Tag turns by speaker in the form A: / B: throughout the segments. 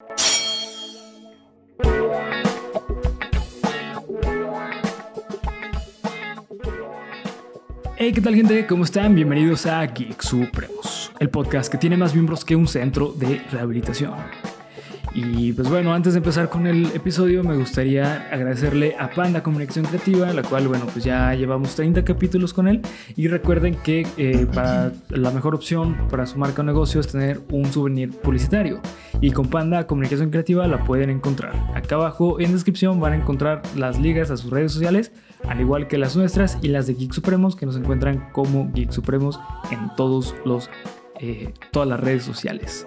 A: Hey, ¿qué tal gente? ¿Cómo están? Bienvenidos a Geek Supremos, el podcast que tiene más miembros que un centro de rehabilitación. Y pues bueno, antes de empezar con el episodio, me gustaría agradecerle a Panda Comunicación Creativa, la cual, bueno, pues ya llevamos 30 capítulos con él. Y recuerden que eh, para la mejor opción para su marca o negocio es tener un souvenir publicitario. Y con Panda Comunicación Creativa la pueden encontrar. Acá abajo en descripción van a encontrar las ligas a sus redes sociales, al igual que las nuestras y las de Geek Supremos, que nos encuentran como Geek Supremos en todos los, eh, todas las redes sociales.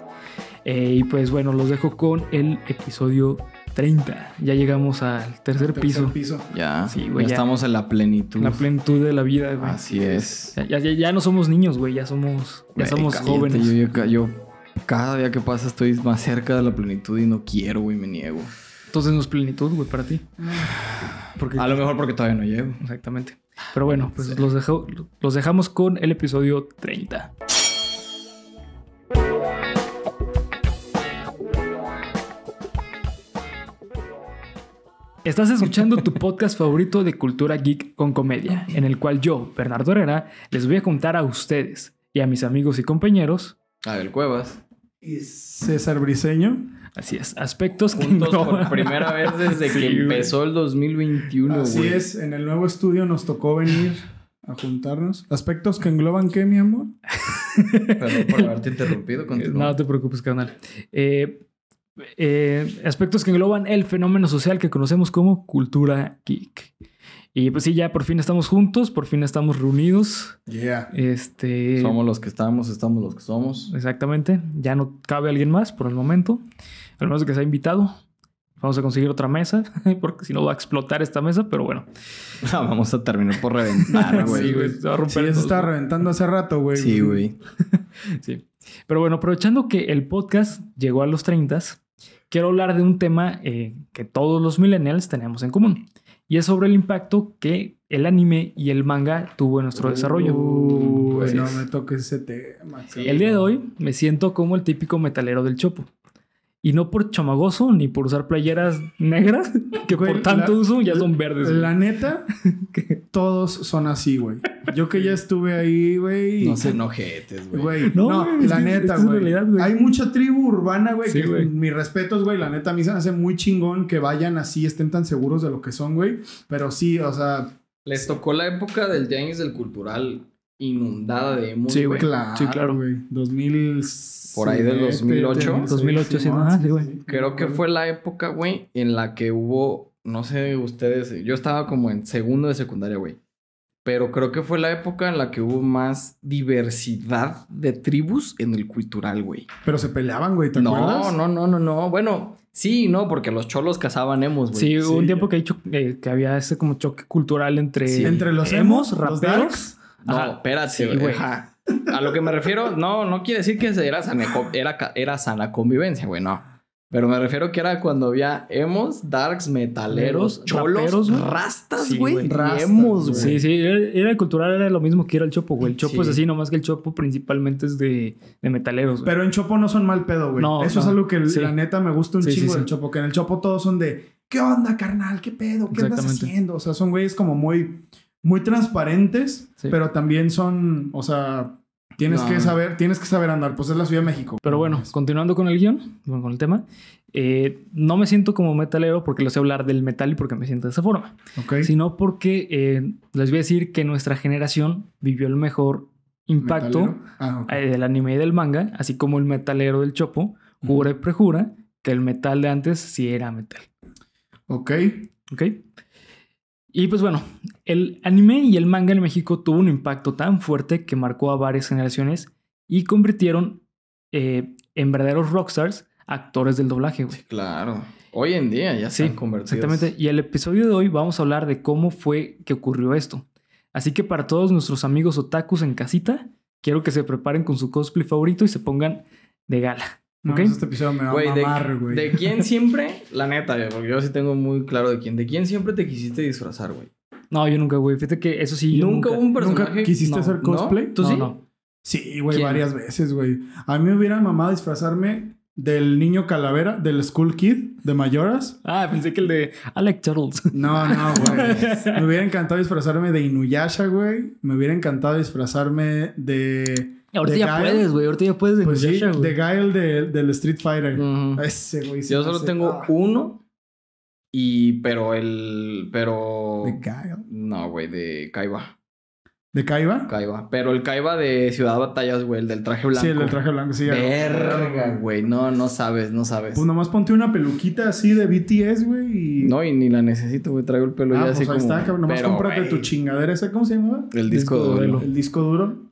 A: Eh, y pues bueno, los dejo con el episodio 30. Ya llegamos al tercer, piso.
B: piso.
C: Ya,
A: Sí, güey,
C: ya
A: ya.
C: estamos en la plenitud.
A: La plenitud de la vida, güey.
C: Así es.
A: Ya, ya- ya no somos niños, güey. Ya somos, ya somos
C: cállate,
A: jóvenes.
C: Yo, yo- yo cada día que pasa estoy más cerca de la plenitud y no quiero, güey, me niego.
A: Entonces no es plenitud, güey, para ti. Porque,
C: A lo mejor porque todavía no llego.
A: Exactamente. Pero bueno, pues los, dejo- los dejamos con el episodio 30. Estás escuchando tu podcast favorito de cultura geek con comedia, en el cual yo, Bernardo Herrera, les voy a contar a ustedes y a mis amigos y compañeros,
C: Abel Cuevas.
B: Y César Briseño.
A: así es, aspectos que
C: Juntos por primera vez desde
A: Sí,
C: que
A: güey.
C: empezó el 2021,
B: Así
C: güey.
B: es, en el nuevo estudio nos tocó venir a juntarnos. Aspectos que engloban qué, mi amor.
C: Perdón por haberte interrumpido. continúa.
A: No te preocupes, carnal. Eh, eh, aspectos que engloban el fenómeno social que conocemos como cultura geek. Y pues sí, ya por fin estamos juntos, por fin estamos reunidos.
B: Yeah.
A: Este.
C: Somos los que estamos, estamos los que somos.
A: Exactamente. Ya no cabe alguien más por el momento. Al menos que sea invitado. Vamos a conseguir otra mesa, porque si no va a explotar esta mesa, pero bueno.
C: Vamos a terminar por reventar, güey.
A: Sí, güey, se va a
B: Sí,
A: romper.
B: ya se
A: todo.
B: estaba reventando hace rato, güey.
C: Sí, güey.
A: Sí. Pero bueno, aprovechando que el podcast llegó a los 30, quiero hablar de un tema eh, que todos los millennials tenemos en común. Y es sobre el impacto que el anime y el manga tuvo en nuestro desarrollo.
B: Uh, no
A: es.
B: me toques ese tema.
C: Sí.
A: El día de hoy me siento como el típico metalero del chopo. Y no por chamagoso ni por usar playeras negras, que
B: Güey,
A: por tanto
B: la-
A: uso ya son verdes. güey.
B: La neta, todos son así, güey. Yo que ya estuve ahí, güey.
C: No se enojetes, güey.
B: Güey,
A: No,
B: no,
A: güey, es
B: la neta,
A: es
B: güey.
A: realidad, güey.
B: Hay mucha tribu urbana, güey,
A: Sí,
B: que
A: güey.
B: mis respetos, güey. La neta, a mí se me hace muy chingón que vayan así, estén tan seguros de lo que son, güey. Pero sí, o sea,
C: Les tocó la época del James del cultural inundada de emos,
A: Sí,
C: güey.
B: claro,
A: Sí, claro.
B: güey. 2000.
C: Por ahí del 2008.
A: 2008, sí, ajá, sí, güey.
C: Creo que fue la época, güey, en la que hubo, no sé ustedes, yo estaba como en segundo de secundaria, güey. Pero creo que fue la época en la que hubo más diversidad de tribus en el cultural, güey.
B: Pero se peleaban, güey, ¿te
C: No,
B: acuerdas?
C: no, no, no, no. Bueno, sí, no, porque los cholos cazaban emos, güey.
A: Sí, hubo un
B: Sí.
A: tiempo que, hay eh, que había ese como choque cultural entre,
C: Sí.
B: Entre los
A: emos,
B: emos, los
A: raperos.
B: darks.
C: No,
A: Ajá.
C: espérate,
A: Sí,
C: güey.
A: güey.
C: A lo que me refiero, no, no quiere decir que era sana, era, era sana convivencia, güey, no. Pero me refiero que era cuando había emos, darks, metaleros, cholos,
A: raperos, güey.
C: rastas,
A: Sí,
C: güey,
B: Rastas,
C: emos.
A: Sí, sí, era, era el cultural, era lo mismo que era el chopo, güey. El chopo
C: Sí.
A: es así, nomás que el chopo principalmente es de, de metaleros, güey.
B: Pero en Chopo no son mal pedo, güey.
A: No,
B: Eso es algo que
A: Sí.
B: la neta me gusta un chingo
A: sí.
B: del Chopo. Que en el Chopo todos son de, ¿qué onda, carnal? ¿Qué pedo? ¿Qué andas haciendo? O sea, son güeyes como muy, muy transparentes,
A: Sí.
B: pero también son, o sea, tienes
C: No.
B: que saber, tienes que saber andar. Pues es la Ciudad de México.
A: Pero bueno, continuando con el guion, bueno, con el tema, eh, no me siento como metalero porque les voy a hablar del metal y porque me siento de esa forma,
B: Ok.
A: sino porque eh, les voy a decir que nuestra generación vivió el mejor impacto.
B: Ah,
A: eh, del anime y del manga, así como el metalero del chopo, jura y prejura que el metal de antes sí era metal.
B: Ok.
A: ¿Ok? Y pues bueno, el anime y el manga en México tuvo un impacto tan fuerte que marcó a varias generaciones y convirtieron eh, en verdaderos rockstars actores del doblaje, güey.
C: Claro. Hoy en día ya
A: Sí,
C: están convertidos.
A: exactamente. Y el episodio de hoy vamos a hablar de cómo fue que ocurrió esto. Así que para todos nuestros amigos otakus en casita, quiero que se preparen con su cosplay favorito y se pongan de gala.
B: No,
A: ¿Ok?
B: pues este episodio me va
C: Güey,
B: a
C: de,
B: mamar, güey.
C: ¿de quién siempre? La neta, porque yo sí tengo muy claro de quién. ¿De quién siempre te quisiste disfrazar, güey?
A: No, yo nunca, güey. Fíjate que eso sí. yo
C: Nunca hubo un personaje.
B: ¿Nunca quisiste
A: no,
B: hacer
C: ¿no?
B: cosplay?
C: ¿Tú
A: No,
C: sí?
A: no.
B: Sí, güey, varias veces, güey. A mí me hubiera mamado disfrazarme del niño calavera, del School Kid, de Mayoras.
A: Ah, pensé que el de Alec Turtles.
B: No, no, güey. Me hubiera encantado disfrazarme de Inuyasha, güey. Me hubiera encantado disfrazarme de.
A: Ahorita ya
B: Guile.
A: puedes, güey. Ahorita ya puedes de
B: Pues sí,
A: Inuyasha, güey.
B: de Guile de- del Street Fighter. Ese, güey.
C: Yo solo
B: hace-
C: tengo
B: ah,
C: uno. Y, pero el. Pero.
B: De Guile.
C: No, güey, de Kaiba.
B: ¿De Kaiba?
C: Kaiba. Pero el Kaiba de Ciudad Batallas, güey, el del traje blanco.
B: Sí, el del traje blanco, sí.
C: Verga, güey. No, no sabes, no sabes.
B: Pues nomás ponte una peluquita así de BTS, güey. Y...
C: No, y ni la necesito, güey. Traigo el pelo
B: ah,
C: ya
B: pues
C: así
B: ahí
C: como.
B: está, cabrón. Nomás
C: Pero,
B: cómprate tu chingadera. ¿Esa cómo se llamaba?
C: El disco,
A: Disco
C: duro.
A: duro.
B: El disco duro.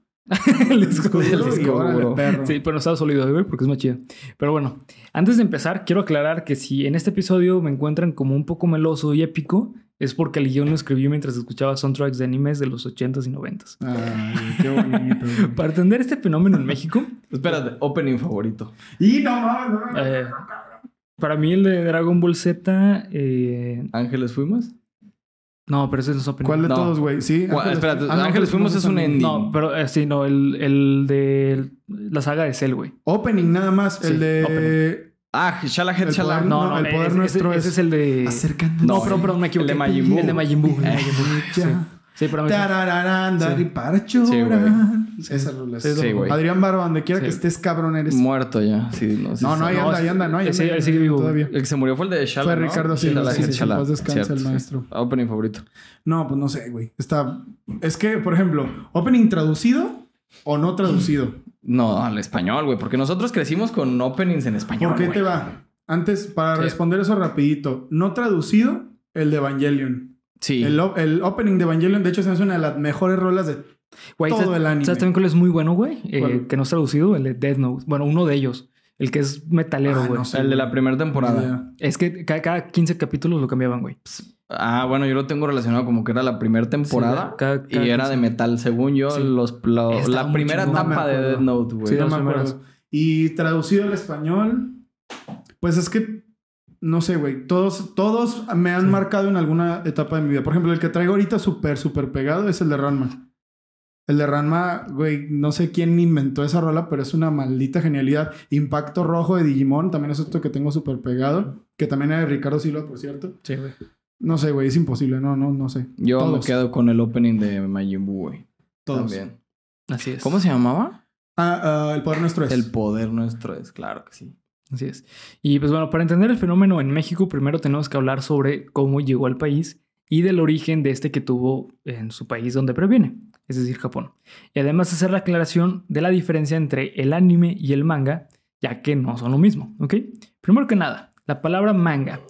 A: El disco
B: El.
A: Sí, pero no estaba sólido, güey, porque es más chido. Pero bueno, antes de empezar, quiero aclarar que si en este episodio me encuentran como un poco meloso y épico, es porque el guion lo escribí mientras escuchaba soundtracks de animes de los 80s y 90s.
B: Ay, qué bonito. güey.
A: Para entender este fenómeno en México,
C: Espérate, opening favorito.
B: y no mames, no mames.
A: eh, para mí el de Dragon Ball Z, eh,
C: ¿Ángeles fuimos?
A: No, pero ese es opening.
B: ¿Cuál de
C: No.
B: todos, güey? Sí. Ah, no,
C: Ángeles Fuimos es un ending.
A: No, pero eh, sí, no, el, el de la saga de Cell, güey.
B: Opening nada más.
A: Sí,
B: el de.
C: Ah, Shala Head
B: El
C: Shala.
B: poder-
A: No,
B: No, el poder
A: ese-
B: nuestro
A: ese,
B: es-
A: es el de.
B: Acercando.
A: No, pero, pero me
C: el
A: equivoqué.
C: de Majin Buu.
A: El de Majin Buu. el de Majin Buu. Sí. Sí, pero Sí.
B: para llorar. Esa rola es-
A: Sí,
C: Sí, güey.
B: Adrián Barba, donde quiera
A: Sí.
B: que estés, cabrón, eres.
C: Muerto ya. Sí, no, sí,
B: No, no,
C: sí.
B: ahí anda, ahí
A: sí,
B: anda, no, ahí
A: él sigue-
B: anda,
A: él sigue vivo.
B: Todavía.
C: El que se murió fue el de Shala.
B: Fue. Ricardo
C: Sí,
B: Silva, sí, sí, sí,
C: Cierto,
B: el
C: sí.
B: maestro.
C: Opening favorito.
B: No, pues no sé, güey. Está. Es que, por ejemplo, opening traducido o no traducido.
C: No, al español, güey. Porque nosotros crecimos con openings en español.
B: ¿Por qué
C: güey.
B: te va? Antes, para
A: Sí.
B: responder eso rapidito. No traducido, el de Evangelion.
C: Sí.
B: El, el opening de Evangelion, de hecho, se me hace una de las mejores rolas de
A: Güey,
B: todo
A: ¿sabes-
B: el anime.
A: ¿Sabes también cuál es muy bueno, güey? Eh, que no es traducido, el de Death Note. Bueno, uno de ellos. El que es metalero,
B: Ah,
A: güey.
B: no sé.
C: el de la primera temporada.
B: idea.
A: Es que cada, cada 15 capítulos lo cambiaban, güey.
C: Ah, bueno, yo lo tengo relacionado como que era la primera temporada.
A: Sí, cada- cada
C: y era
A: 15.
C: de metal. Según yo,
A: Sí.
C: los, lo-
A: Estaba
C: la primera
A: chingón.
B: No
C: etapa de. Death Note, güey.
A: Sí,
B: no me acuerdo. Y traducido al español, pues es que no sé, güey. Todos, todos me han
A: Sí.
B: marcado en alguna etapa de mi vida. Por ejemplo, el que traigo ahorita súper, súper pegado es el de Ranma. El de Ranma, güey, no sé quién inventó esa rola, pero es una maldita genialidad. Impacto Rojo de Digimon también es otro que tengo súper pegado. Que también era de Ricardo Silva, por cierto.
A: Sí, güey.
B: No sé, güey, es imposible. No, no, no sé.
C: Yo me
B: Todos.
C: quedo con el opening de Majin Buu, güey.
B: Todos.
C: También.
A: Así es.
C: ¿Cómo se llamaba?
B: Ah, ah, el poder nuestro es.
C: El poder nuestro es, claro que sí.
A: Así es. Y pues bueno, para entender el fenómeno en México, primero tenemos que hablar sobre cómo llegó al país y del origen de este que tuvo en su país donde previene, es decir, Japón. Y además hacer la aclaración de la diferencia entre el anime y el manga, ya que no son lo mismo, ¿ok? Primero que nada, la palabra manga,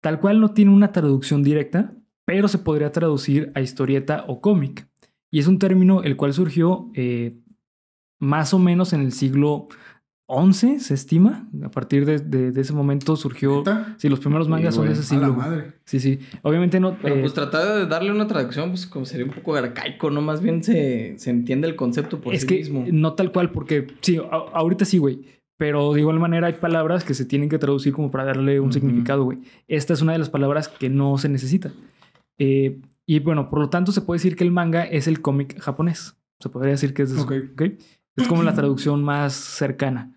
A: tal cual no tiene una traducción directa, pero se podría traducir a historieta o cómic. Y es un término el cual surgió eh, más o menos en el siglo 11 se estima. A partir de, de- de ese momento surgió.
B: ¿Neta?
A: Sí, los primeros mangas
C: Sí,
A: son de ese
B: A la
A: siglo.
B: madre.
A: Sí, sí. Obviamente no.
C: Pero
A: eh,
C: pues tratar de darle una traducción, pues como sería un poco arcaico, ¿no? Más bien se, se entiende el concepto por
A: es
C: sí
A: que
C: mismo.
A: no tal cual, porque sí, a- ahorita sí, güey. Pero de igual manera hay palabras que se tienen que traducir como para darle un significado, güey. Esta es una de las palabras que no se necesita. Eh, y bueno, por lo tanto, se puede decir que el manga es el cómic japonés. Se podría decir que es eso.
B: ¿ok?
A: Es como la traducción más cercana.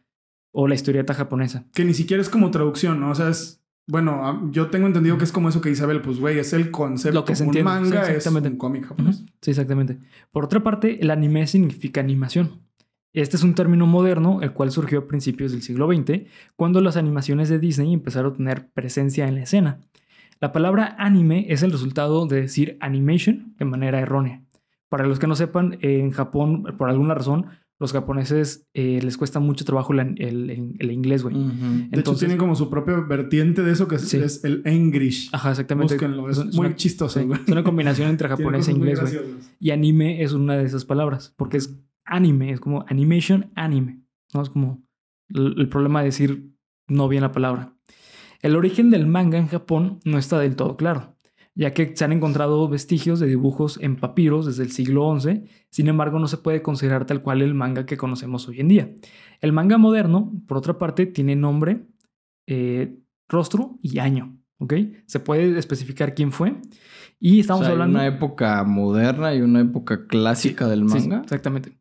A: O la historieta japonesa.
B: Que ni siquiera es como traducción, ¿no? O sea, es. Bueno, yo tengo entendido que es como eso que Isabel, pues, güey, es el concepto.
A: Lo que se
B: un
A: entiende,
B: manga
A: sí,
B: es
A: exactamente.
B: un cómic japonés.
A: Sí, exactamente. Por otra parte, el anime significa animación. Este es un término moderno, el cual surgió a principios del siglo XX, cuando las animaciones de Disney empezaron a tener presencia en la escena. La palabra anime es el resultado de decir animation de manera errónea. Para los que no sepan, en Japón, por alguna razón, los japoneses eh, les cuesta mucho trabajo la- el, el- el inglés, güey.
C: Ujú.
B: De hecho,
A: Entonces-
B: tienen como su propia vertiente de eso que es,
A: Sí.
B: es el English.
A: Ajá, exactamente.
B: Búsquenlo, es muy
A: una-
B: chistoso,
A: sí,
B: güey.
A: es una combinación entre japonés e inglés, güey. Y anime es una de esas palabras, porque es anime, es como animation anime. ¿no? Es como el, el problema de decir no bien la palabra. El origen del manga en Japón no está del todo claro, ya que se han encontrado vestigios de dibujos en papiros desde el siglo XI, sin embargo no se puede considerar tal cual el manga que conocemos hoy en día. El manga moderno, por otra parte, tiene nombre, eh, rostro y año. ¿ok? Se puede especificar quién fue. Y estamos
C: O sea, hay
A: hablando...
C: una época moderna y una época clásica del
A: Sí,
C: manga.
A: exactamente.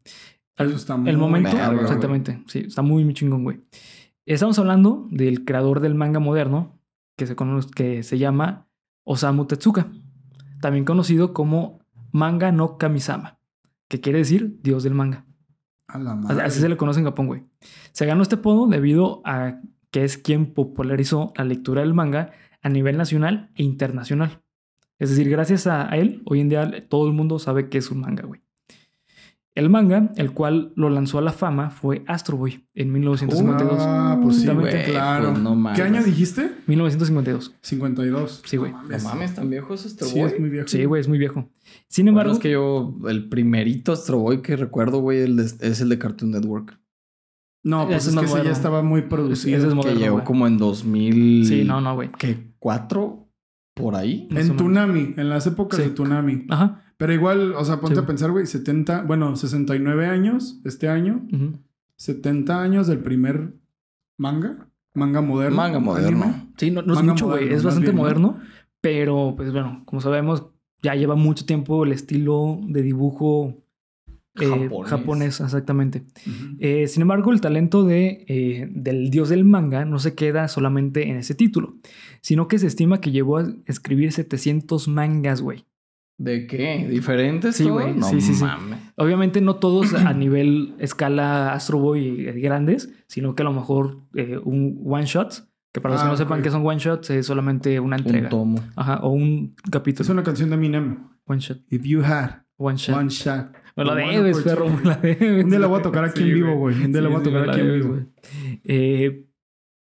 B: Eso está muy
A: El momento,
C: verga, güey.
A: exactamente. Sí, está muy, muy chingón, güey. Estamos hablando del creador del manga moderno, que se, conoce, que se llama Osamu Tezuka, también conocido como Manga no Kamisama, que quiere decir Dios del manga.
B: A la
A: Así-
B: madre.
A: Así se le conoce en Japón, güey. Se ganó este apodo debido a que es quien popularizó la lectura del manga a nivel nacional e internacional. Es decir, gracias a él, hoy en día todo el mundo sabe que es un manga, güey. El manga, el cual lo lanzó a la fama, fue Astro Boy en 1952.
B: Ah, pues sí, güey, claro.
C: pues no mames.
B: ¿Qué año dijiste?
A: 1952.
B: 52.
A: Sí, güey.
C: No mames, tan viejo es Astro
B: Sí,
C: Boy.
B: es muy viejo.
A: Sí, güey, es muy viejo. Sin
C: Bueno,
A: embargo,
C: es que yo, el primerito Astro Boy que recuerdo, güey, el de- es el de Cartoon Network.
B: No, pues
A: Ese
B: es
A: es
B: que ese ya estaba muy
A: ese
B: producido.
A: es
C: que llegó como en 2000.
A: Sí, no, no, güey.
C: ¿Qué? ¿Cuatro? ¿Por ahí?
B: En
A: menos.
B: Tunami, en las épocas
A: Sí.
B: de Tunami.
A: Ajá.
B: Pero igual, o sea, ponte
A: Sí.
B: a pensar, güey, 70, bueno, 69 años este año,
A: ujú.
B: 70 años del primer manga, manga moderno.
C: Manga moderno.
B: anime.
A: Sí, no, no es mucho, güey. Es bastante
B: bien, ¿no?
A: moderno. Pero, pues bueno, como sabemos, ya lleva mucho tiempo el estilo de dibujo eh,
C: Japonés.
A: japonés. exactamente. Eh, sin embargo, el talento de, eh, del dios del manga no se queda solamente en ese título, sino que se estima que llevó a escribir 700 mangas, güey.
C: ¿De qué? ¿Diferentes?
A: Sí, güey.
C: No
A: Sí, sí. Obviamente no todos a nivel escala Astro Boy eh, grandes, sino que a lo mejor eh, un one shot, que para los
B: Ah,
A: que no sepan
B: ok.
A: qué son one shots, es solamente una entrega.
C: Un tomo.
A: Ajá, o un capítulo.
B: Es una canción de Eminem.
A: One shot.
B: If you had
A: One shot.
B: one shot.
A: Me la debes, perro. Me la debes.
B: Un día la voy a tocar aquí en vivo, güey. Un día la voy a tocar aquí en vivo.
A: güey. Eh,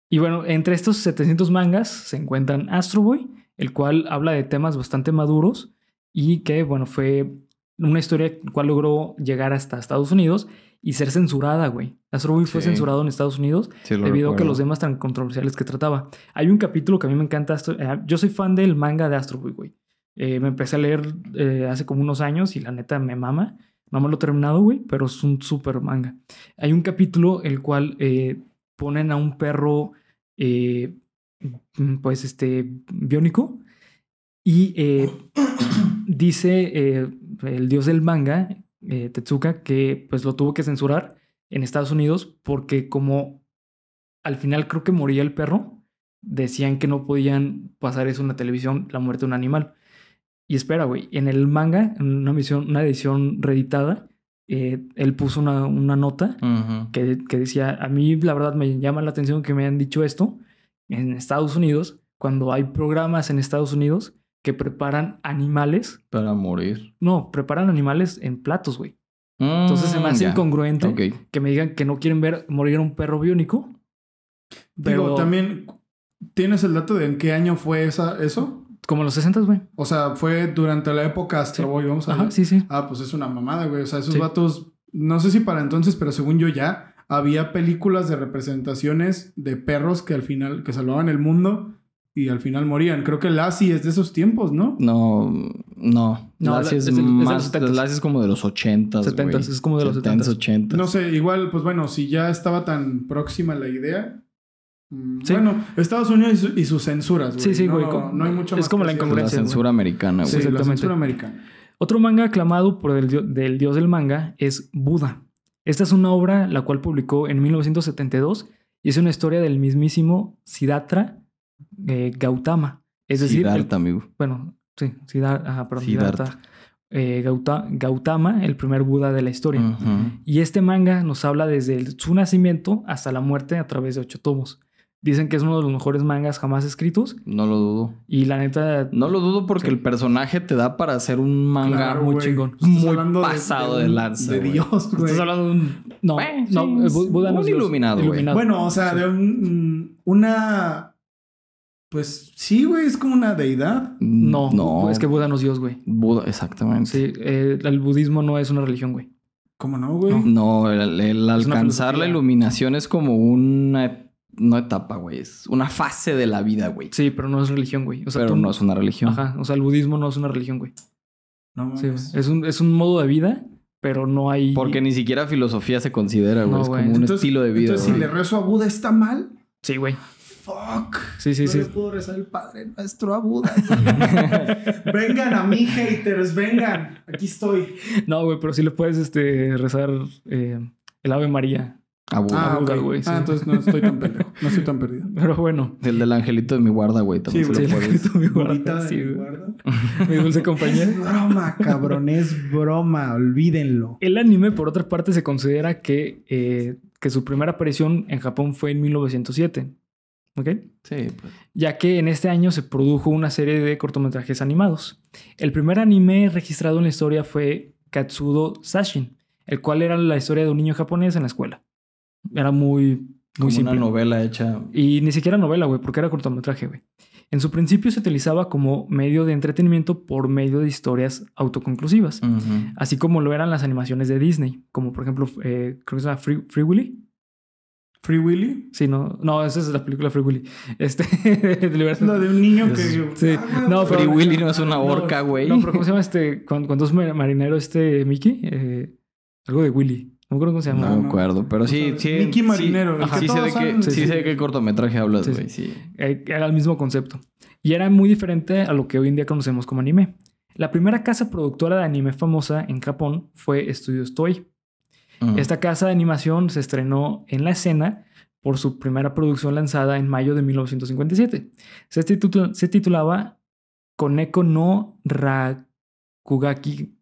A: y bueno, entre estos 700 mangas se encuentran Astro Boy, el cual habla de temas bastante maduros y que, bueno, fue una historia cual logró llegar hasta Estados Unidos y ser censurada, güey. Astro Boy fue censurado en Estados Unidos
C: Sí,
A: debido a que los temas tan controversiales que trataba. Hay un capítulo que a mí me encanta. Eh, yo soy fan del manga de Astro Boy, güey. Eh, me empecé a leer eh, hace como unos años y la neta me mama. No me lo he terminado, güey, pero es un súper manga. Hay un capítulo el cual eh, ponen a un perro, pues, este, biónico. Y eh, dice eh, el dios del manga, eh, Tetsuka, que pues lo tuvo que censurar en Estados Unidos porque como al final creo que moría el perro, decían que no podían pasar eso en la televisión, la muerte de un animal. Y espera, güey, en el manga, en una, misión, una edición reeditada, eh, él puso una, una nota que, que decía, a mí la verdad me llama la atención que me han dicho esto en Estados Unidos, cuando hay programas en Estados Unidos que preparan animales,
C: Para morir.
A: no, preparan animales en platos, güey. Entonces se me
C: Mm,
A: hace
C: ya.
A: incongruente que me digan que no quieren ver morir a un perro biónico.
B: Digo,
A: Pero-
B: también, ¿tienes el dato de en qué año fue esa, eso?
A: Como en los 60, güey.
B: O sea, fue durante la época Astro
A: Sí.
B: Boy, vamos a
A: Ajá,
B: ver.
A: sí, sí.
B: Ah, pues es una mamada, güey. O sea, esos
A: Sí.
B: vatos, no sé si para entonces, pero según yo ya, había películas de representaciones de perros que al final, que salvaban el mundo y al final morían. Creo que Lassie es de esos tiempos, ¿no?
C: No, no.
A: No,
C: Lassie
A: es
C: es,
A: es de los
C: más.
A: 70s.
C: Lassie es como de los 80s.
A: 70s,
C: güey.
A: es como de los
C: 70s, 80s.
B: No sé, igual, pues bueno, si ya estaba tan próxima la idea. mm,
A: Sí.
B: Bueno, Estados Unidos y, su- y sus censuras.
A: Sí, sí, güey,
B: No,
A: como-
B: no hay mucho
A: es
B: más
A: como
B: que
A: la.
C: La
A: incongruencia, güey.
C: censura americana,
B: Sí,
C: güey.
B: la
A: Exactamente.
B: censura americana.
A: Otro manga aclamado por el dio- del dios del manga es Buda. Esta es una obra la cual publicó en 1972 y es una historia del mismísimo Siddhartha eh, Gautama. Es decir, el-
C: Siddhartha, amigo.
A: bueno, sí, Siddhartha, ajá, perdón,
C: Siddhartha.
A: Siddhartha, eh, Gauta- Gautama, el primer Buda de la historia. Y este manga nos habla desde el- su nacimiento hasta la muerte a través de ocho tomos. Dicen que es uno de los mejores mangas jamás escritos
C: No lo dudo.
A: y la neta
C: No lo dudo porque
A: Sí.
C: el personaje te da para hacer un manga
B: Claro,
A: muy chingón.
C: Muy pasado de lanza,
B: De. Dios, güey.
A: Estás hablando de un. No,
C: Bueno,
A: no,
C: sí,
A: eh,
C: es
A: Bu- Buda no es
C: iluminado.
B: Bueno, o sea,
A: Sí.
B: de un- una. Pues sí, güey, es como una deidad.
A: No,
C: no.
A: es que Buda no es Dios, güey.
C: Buda, exactamente.
A: Sí, eh, el budismo no es una religión, güey.
B: ¿Cómo no, güey?
C: No, el, alcanzar la iluminación es como una no etapa, güey. Es una fase de la vida, güey.
A: Sí, pero no es religión, güey. O sea,
C: Pero
A: tú-
C: no es una religión.
A: Ajá, o sea, el budismo no es una religión, güey.
B: No
A: Sí, es, un, es un modo de vida, pero no hay.
C: Porque ni siquiera filosofía se considera, güey.
A: No,
C: es como un
B: Entonces-
C: estilo de vida.
B: Entonces, si le rezo a Buda está mal.
A: Sí, güey.
B: Fuck.
A: Sí, sí,
B: no
A: sí.
B: le puedo rezar el Padre Nuestro a Buda. vengan a mí, haters, vengan. Aquí estoy.
A: No, güey, pero sí le puedes este, rezar eh, el Ave María
C: A Buda.
B: Ah,
A: Buda, güey, sí.
B: Ah, entonces no estoy tan pendejo. No estoy tan perdido.
A: Pero bueno.
C: El del angelito de mi guarda, güey. También
B: Sí,
C: se lo
A: Sí,
C: puedes.
A: mi guarda,
B: Bonita de
A: sí,
B: mi guarda.
A: Mi dulce compañía.
B: Es broma, cabrón. Es broma. Olvídenlo.
A: El anime, por otra parte, se considera que, eh, que su primera aparición en Japón fue en 1907. ¿Ok?
C: Sí, pues.
A: Ya que en este año se produjo una serie de cortometrajes animados. El primer anime registrado en la historia fue Katsudo Sashin, el cual era la historia de un niño japonés en la escuela. Era muy, muy
C: Como
A: simple.
C: una novela hecha.
A: Y ni siquiera novela, güey, porque era cortometraje, güey. En su principio se utilizaba como medio de entretenimiento por medio de historias autoconclusivas,
C: Ujú.
A: así como lo eran las animaciones de Disney, como por ejemplo, eh, creo que se llama Free, Free Willy.
B: Free Willy.
A: Sí, no, no, esa es la película Free Willy. Este, de libertad-
B: Es la de un niño que.
A: Sí.
B: Ah,
A: No,
C: Free
A: pero-
C: Willy no es una
A: No,
C: orca, güey.
A: No, pero ¿cómo se llama este? Cuando, cuando es mar- marinero este Mickey, Eh, algo de Willy. No me acuerdo cómo se llama.
C: No me
B: no.
C: acuerdo, pero sí,
B: O sea,
C: sí.
B: Mickey
C: sí.
B: Marinero, el
C: Ajá.
B: que
C: Sí sé de qué, sí
A: Sí,
C: sé
A: sí.
C: de qué cortometraje hablas,
A: Sí,
C: güey. Sí.
A: Eh, Era el mismo concepto. Y era muy diferente a lo que hoy en día conocemos como anime. La primera casa productora de anime famosa en Japón fue Studios Toei. Esta casa de animación se estrenó en la escena por su primera producción lanzada en mayo de 1957. Se, titu- se titulaba Koneko no Rakugaki,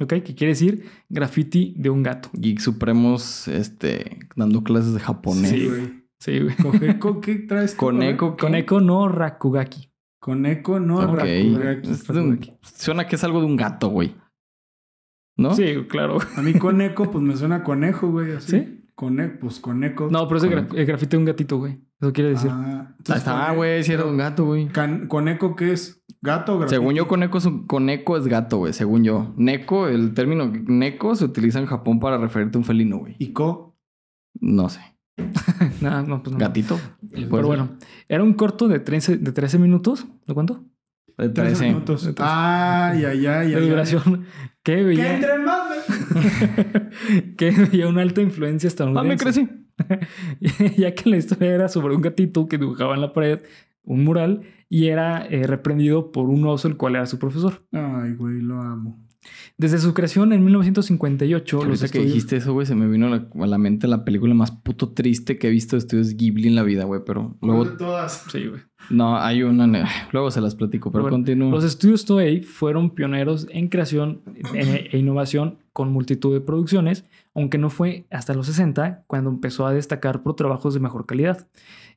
A: ¿ok? Que quiere decir graffiti de un gato.
C: Geek Supremos, este, dando clases de japonés.
A: Sí,
B: güey.
A: Sí, güey.
B: Cogeco, ¿qué traes?
C: ¿qué?
A: Koneko no Rakugaki.
B: Con eco, no. Rakugaki.
C: Suena que es algo de un gato, güey. ¿No?
A: Sí, claro.
B: A mí con eco, pues me suena conejo, güey. Así.
A: ¿Sí?
B: Con pues con eco.
A: No, pero es el, gra- el grafite de un gatito, güey. Eso quiere decir.
B: Ah,
C: está, güey. Si era un gato, güey.
B: can- ¿Con eco qué es? ¿Gato o grafiti?
C: Según yo, coneco es, un- coneco es gato, güey. Según yo. Neko, el término neko se utiliza en Japón para referirte a un felino, güey.
B: ¿Y co?
C: No sé.
A: Nah, no, pues no.
C: ¿Gatito?
A: Pero
C: ser.
A: bueno, era un corto de 13, de 13 minutos. ¿De cuánto?
C: De
B: 13
C: 13.
B: minutos.
A: De trece.
B: Ay, ay, ay, ay.
A: de
B: ay.
A: duración. Que
B: Que
A: veía,
B: entre más. me-
A: que veía una alta influencia
C: Ah, me
A: estadounidense.
C: crecí.
A: ya que la historia era sobre un gatito que dibujaba en la pared un mural y era eh, reprendido por un oso, el cual era su profesor.
B: Ay, güey, lo amo.
A: Desde su creación en 1958, los
C: Ahorita que
A: estudios...
C: dijiste eso, güey, se me vino a la, a la mente la película más puto triste que he visto de estudios Ghibli en la vida, güey. Pero luego...
B: de todas.
A: Sí, güey.
C: No, hay una... Luego se las platico, pero
A: Bueno,
C: continúo.
A: Los estudios Toei fueron pioneros en creación e, e innovación con multitud de producciones, aunque no fue hasta los 60 cuando empezó a destacar por trabajos de mejor calidad.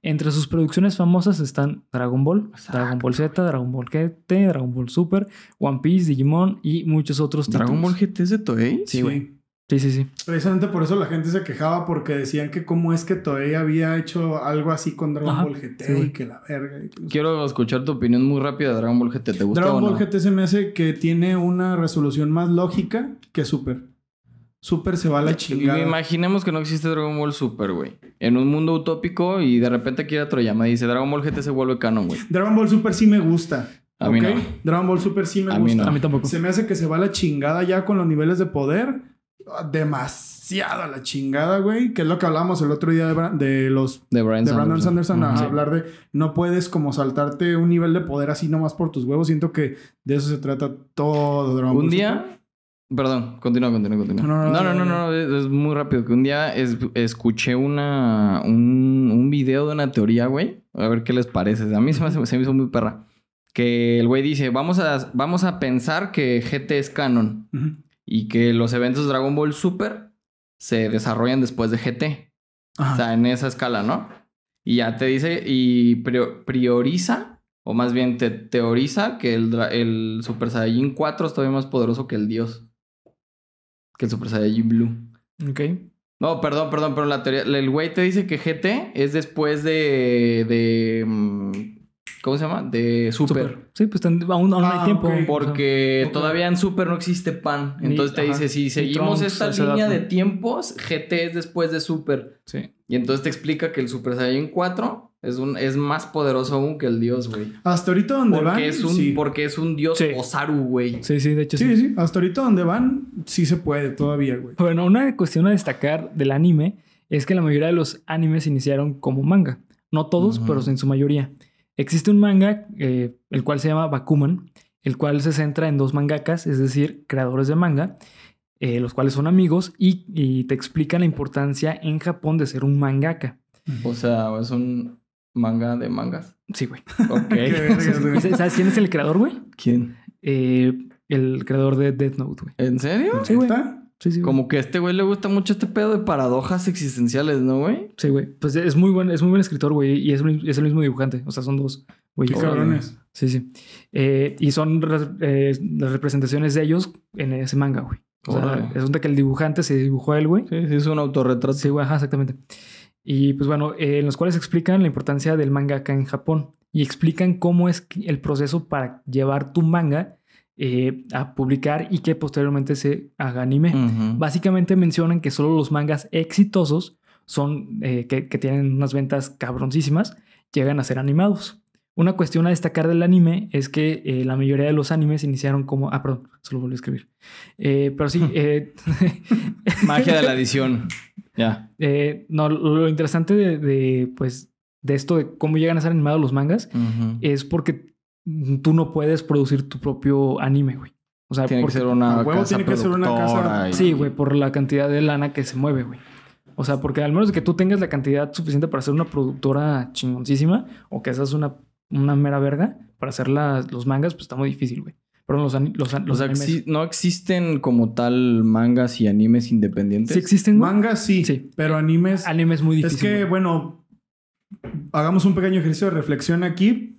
A: Entre sus producciones famosas están Dragon Ball, Dragon Ball Z, Dragon Ball GT, Dragon Ball Super, One Piece, Digimon y muchos otros
C: ¿Dragon Ball
A: títulos.
C: GT es de Toei?
A: Sí, güey. Sí, sí, sí.
B: Precisamente por eso la gente se quejaba porque decían que cómo es que Toei había hecho algo así con Dragon
A: Ajá,
B: Ball GT
A: sí,
B: y que la verga. y.
C: Quiero escuchar tu opinión muy rápida de Dragon Ball GT. ¿Te gusta
B: Dragon
C: o no?
B: Ball GT se me hace que tiene una resolución más lógica que Super. Super se va a la chingada.
C: Imaginemos que no existe Dragon Ball Super, güey. En un mundo utópico y de repente Akira Toriyama dice DragonAll GT se vuelve canon, güey.
B: Dragon Ball Super sí me gusta.
C: A no.
B: Dragon Ball Super sí me
C: A mí
B: gusta.
C: no.
A: A mí tampoco.
B: Se me hace que se va a la chingada ya con los niveles de poder. Demasiado a la chingada, güey. Que es lo que hablamos el otro día de, Bra- de los
C: De Brandon,
B: de Brandon Sanderson a hablar de no puedes como saltarte un nivel de poder así nomás por tus huevos. Siento que de eso se trata todo Ball
C: Un día... Perdón, continúa, continúa, continúa.
B: No,
C: No,
B: no,
C: no, es, muy rápido. Que un día es- escuché una, un, un video de una teoría, güey. A ver qué les parece. A mí se me, hace- se me hizo muy perra. Que el güey dice, vamos a, vamos a pensar que GT es canon. Y que los eventos de Dragon Ball Super se desarrollan después de GT.
B: Ajá.
C: O sea, en esa escala, ¿no? Y ya te dice y prio- prioriza, o más bien te teoriza que el, el Super Saiyajin 4 es todavía más poderoso que el Dios. Que el Super Saiyajin Blue.
A: Ok.
C: No, perdón, perdón, pero la teoría, el güey te dice que GT es después de, de, mm, ¿cómo se llama? De Super.
A: Super. Sí, pues aún, aún no
B: Ah,
A: hay tiempo.
B: ok.
A: o sea,
C: Porque todavía en Super no existe pan.
A: Ni-
C: Entonces te
A: ajá,
C: dice, si seguimos
A: Trunks,
C: esta
A: edad,
C: línea
A: ¿no?
C: de tiempos, GT es después de Super.
A: sí.
C: Y entonces te explica que el Super Saiyan 4 es, un, es más poderoso aún que el dios, güey.
B: Hasta ahorita donde van.
C: Porque, es un,
B: sí.
C: porque es un dios
A: Sí.
C: Osaru, güey.
A: sí, sí, de hecho sí.
B: sí, sí. Hasta ahorita donde van, sí se puede todavía, güey.
A: Bueno, una cuestión a destacar del anime es que la mayoría de los animes iniciaron como manga. No todos, pero en su mayoría. Existe un manga, eh, el cual se llama Bakuman, el cual se centra en dos mangakas, es decir, creadores de manga, eh, los cuales son amigos y, y te explican la importancia en Japón de ser un mangaka.
C: O sea, es un manga de mangas.
A: Sí, güey.
C: Ok.
A: ¿Sabes quién es el creador, güey?
C: ¿Quién?
A: Eh, el creador de Death Note, güey.
C: ¿En serio?
A: Sí, güey.
B: ¿Está?
A: Sí, sí, güey.
C: Como que a este güey le gusta mucho este pedo de paradojas existenciales, ¿no, güey?
A: Sí, güey. Pues es muy buen, es muy buen escritor, güey. Y es, el- es el mismo dibujante. O sea, son dos. güey.
B: Qué cabrones.
A: Sí, sí. Eh, y son re- eh, las representaciones de ellos en ese manga, güey. O sea,
C: Órale.
A: es un de que el dibujante se dibujó a él, güey.
C: Sí, sí, es un autorretrato.
A: Sí, güey, ajá, exactamente. Y pues bueno, eh, en los cuales explican la importancia del manga acá en Japón y explican cómo es el proceso para llevar tu manga eh, a publicar y que posteriormente se haga anime. Básicamente mencionan que solo los mangas exitosos son eh, que, que tienen unas ventas cabroncísimas llegan a ser animados. Una cuestión a destacar del anime es que eh, la mayoría de los animes iniciaron como... Ah, perdón, solo volví a escribir. Eh, pero sí,
C: Magia de la edición. Ya.
A: Eh, no, lo interesante de, de, pues, de esto de cómo llegan a ser animados los mangas es porque tú no puedes producir tu propio anime, güey. O sea,
C: Tiene que
A: porque-
C: ser una
B: huevo
C: casa
B: tiene que ser una casa-
C: productora y-
A: Sí, güey, por la cantidad de lana que se mueve, güey. O sea, porque al menos que tú tengas la cantidad suficiente para ser una productora chingoncísima o que seas una, una mera verga para hacer las- los mangas, pues está muy difícil, güey. Pero los, los,
C: O sea,
A: animes...
C: no existen como tal mangas y animes independientes.
A: ¿Sí existen, güey?
B: Manga sí,
A: Sí.
B: pero animes.
A: Anime es muy difícil.
B: es que,
A: güey.
B: bueno, hagamos un pequeño ejercicio de reflexión aquí.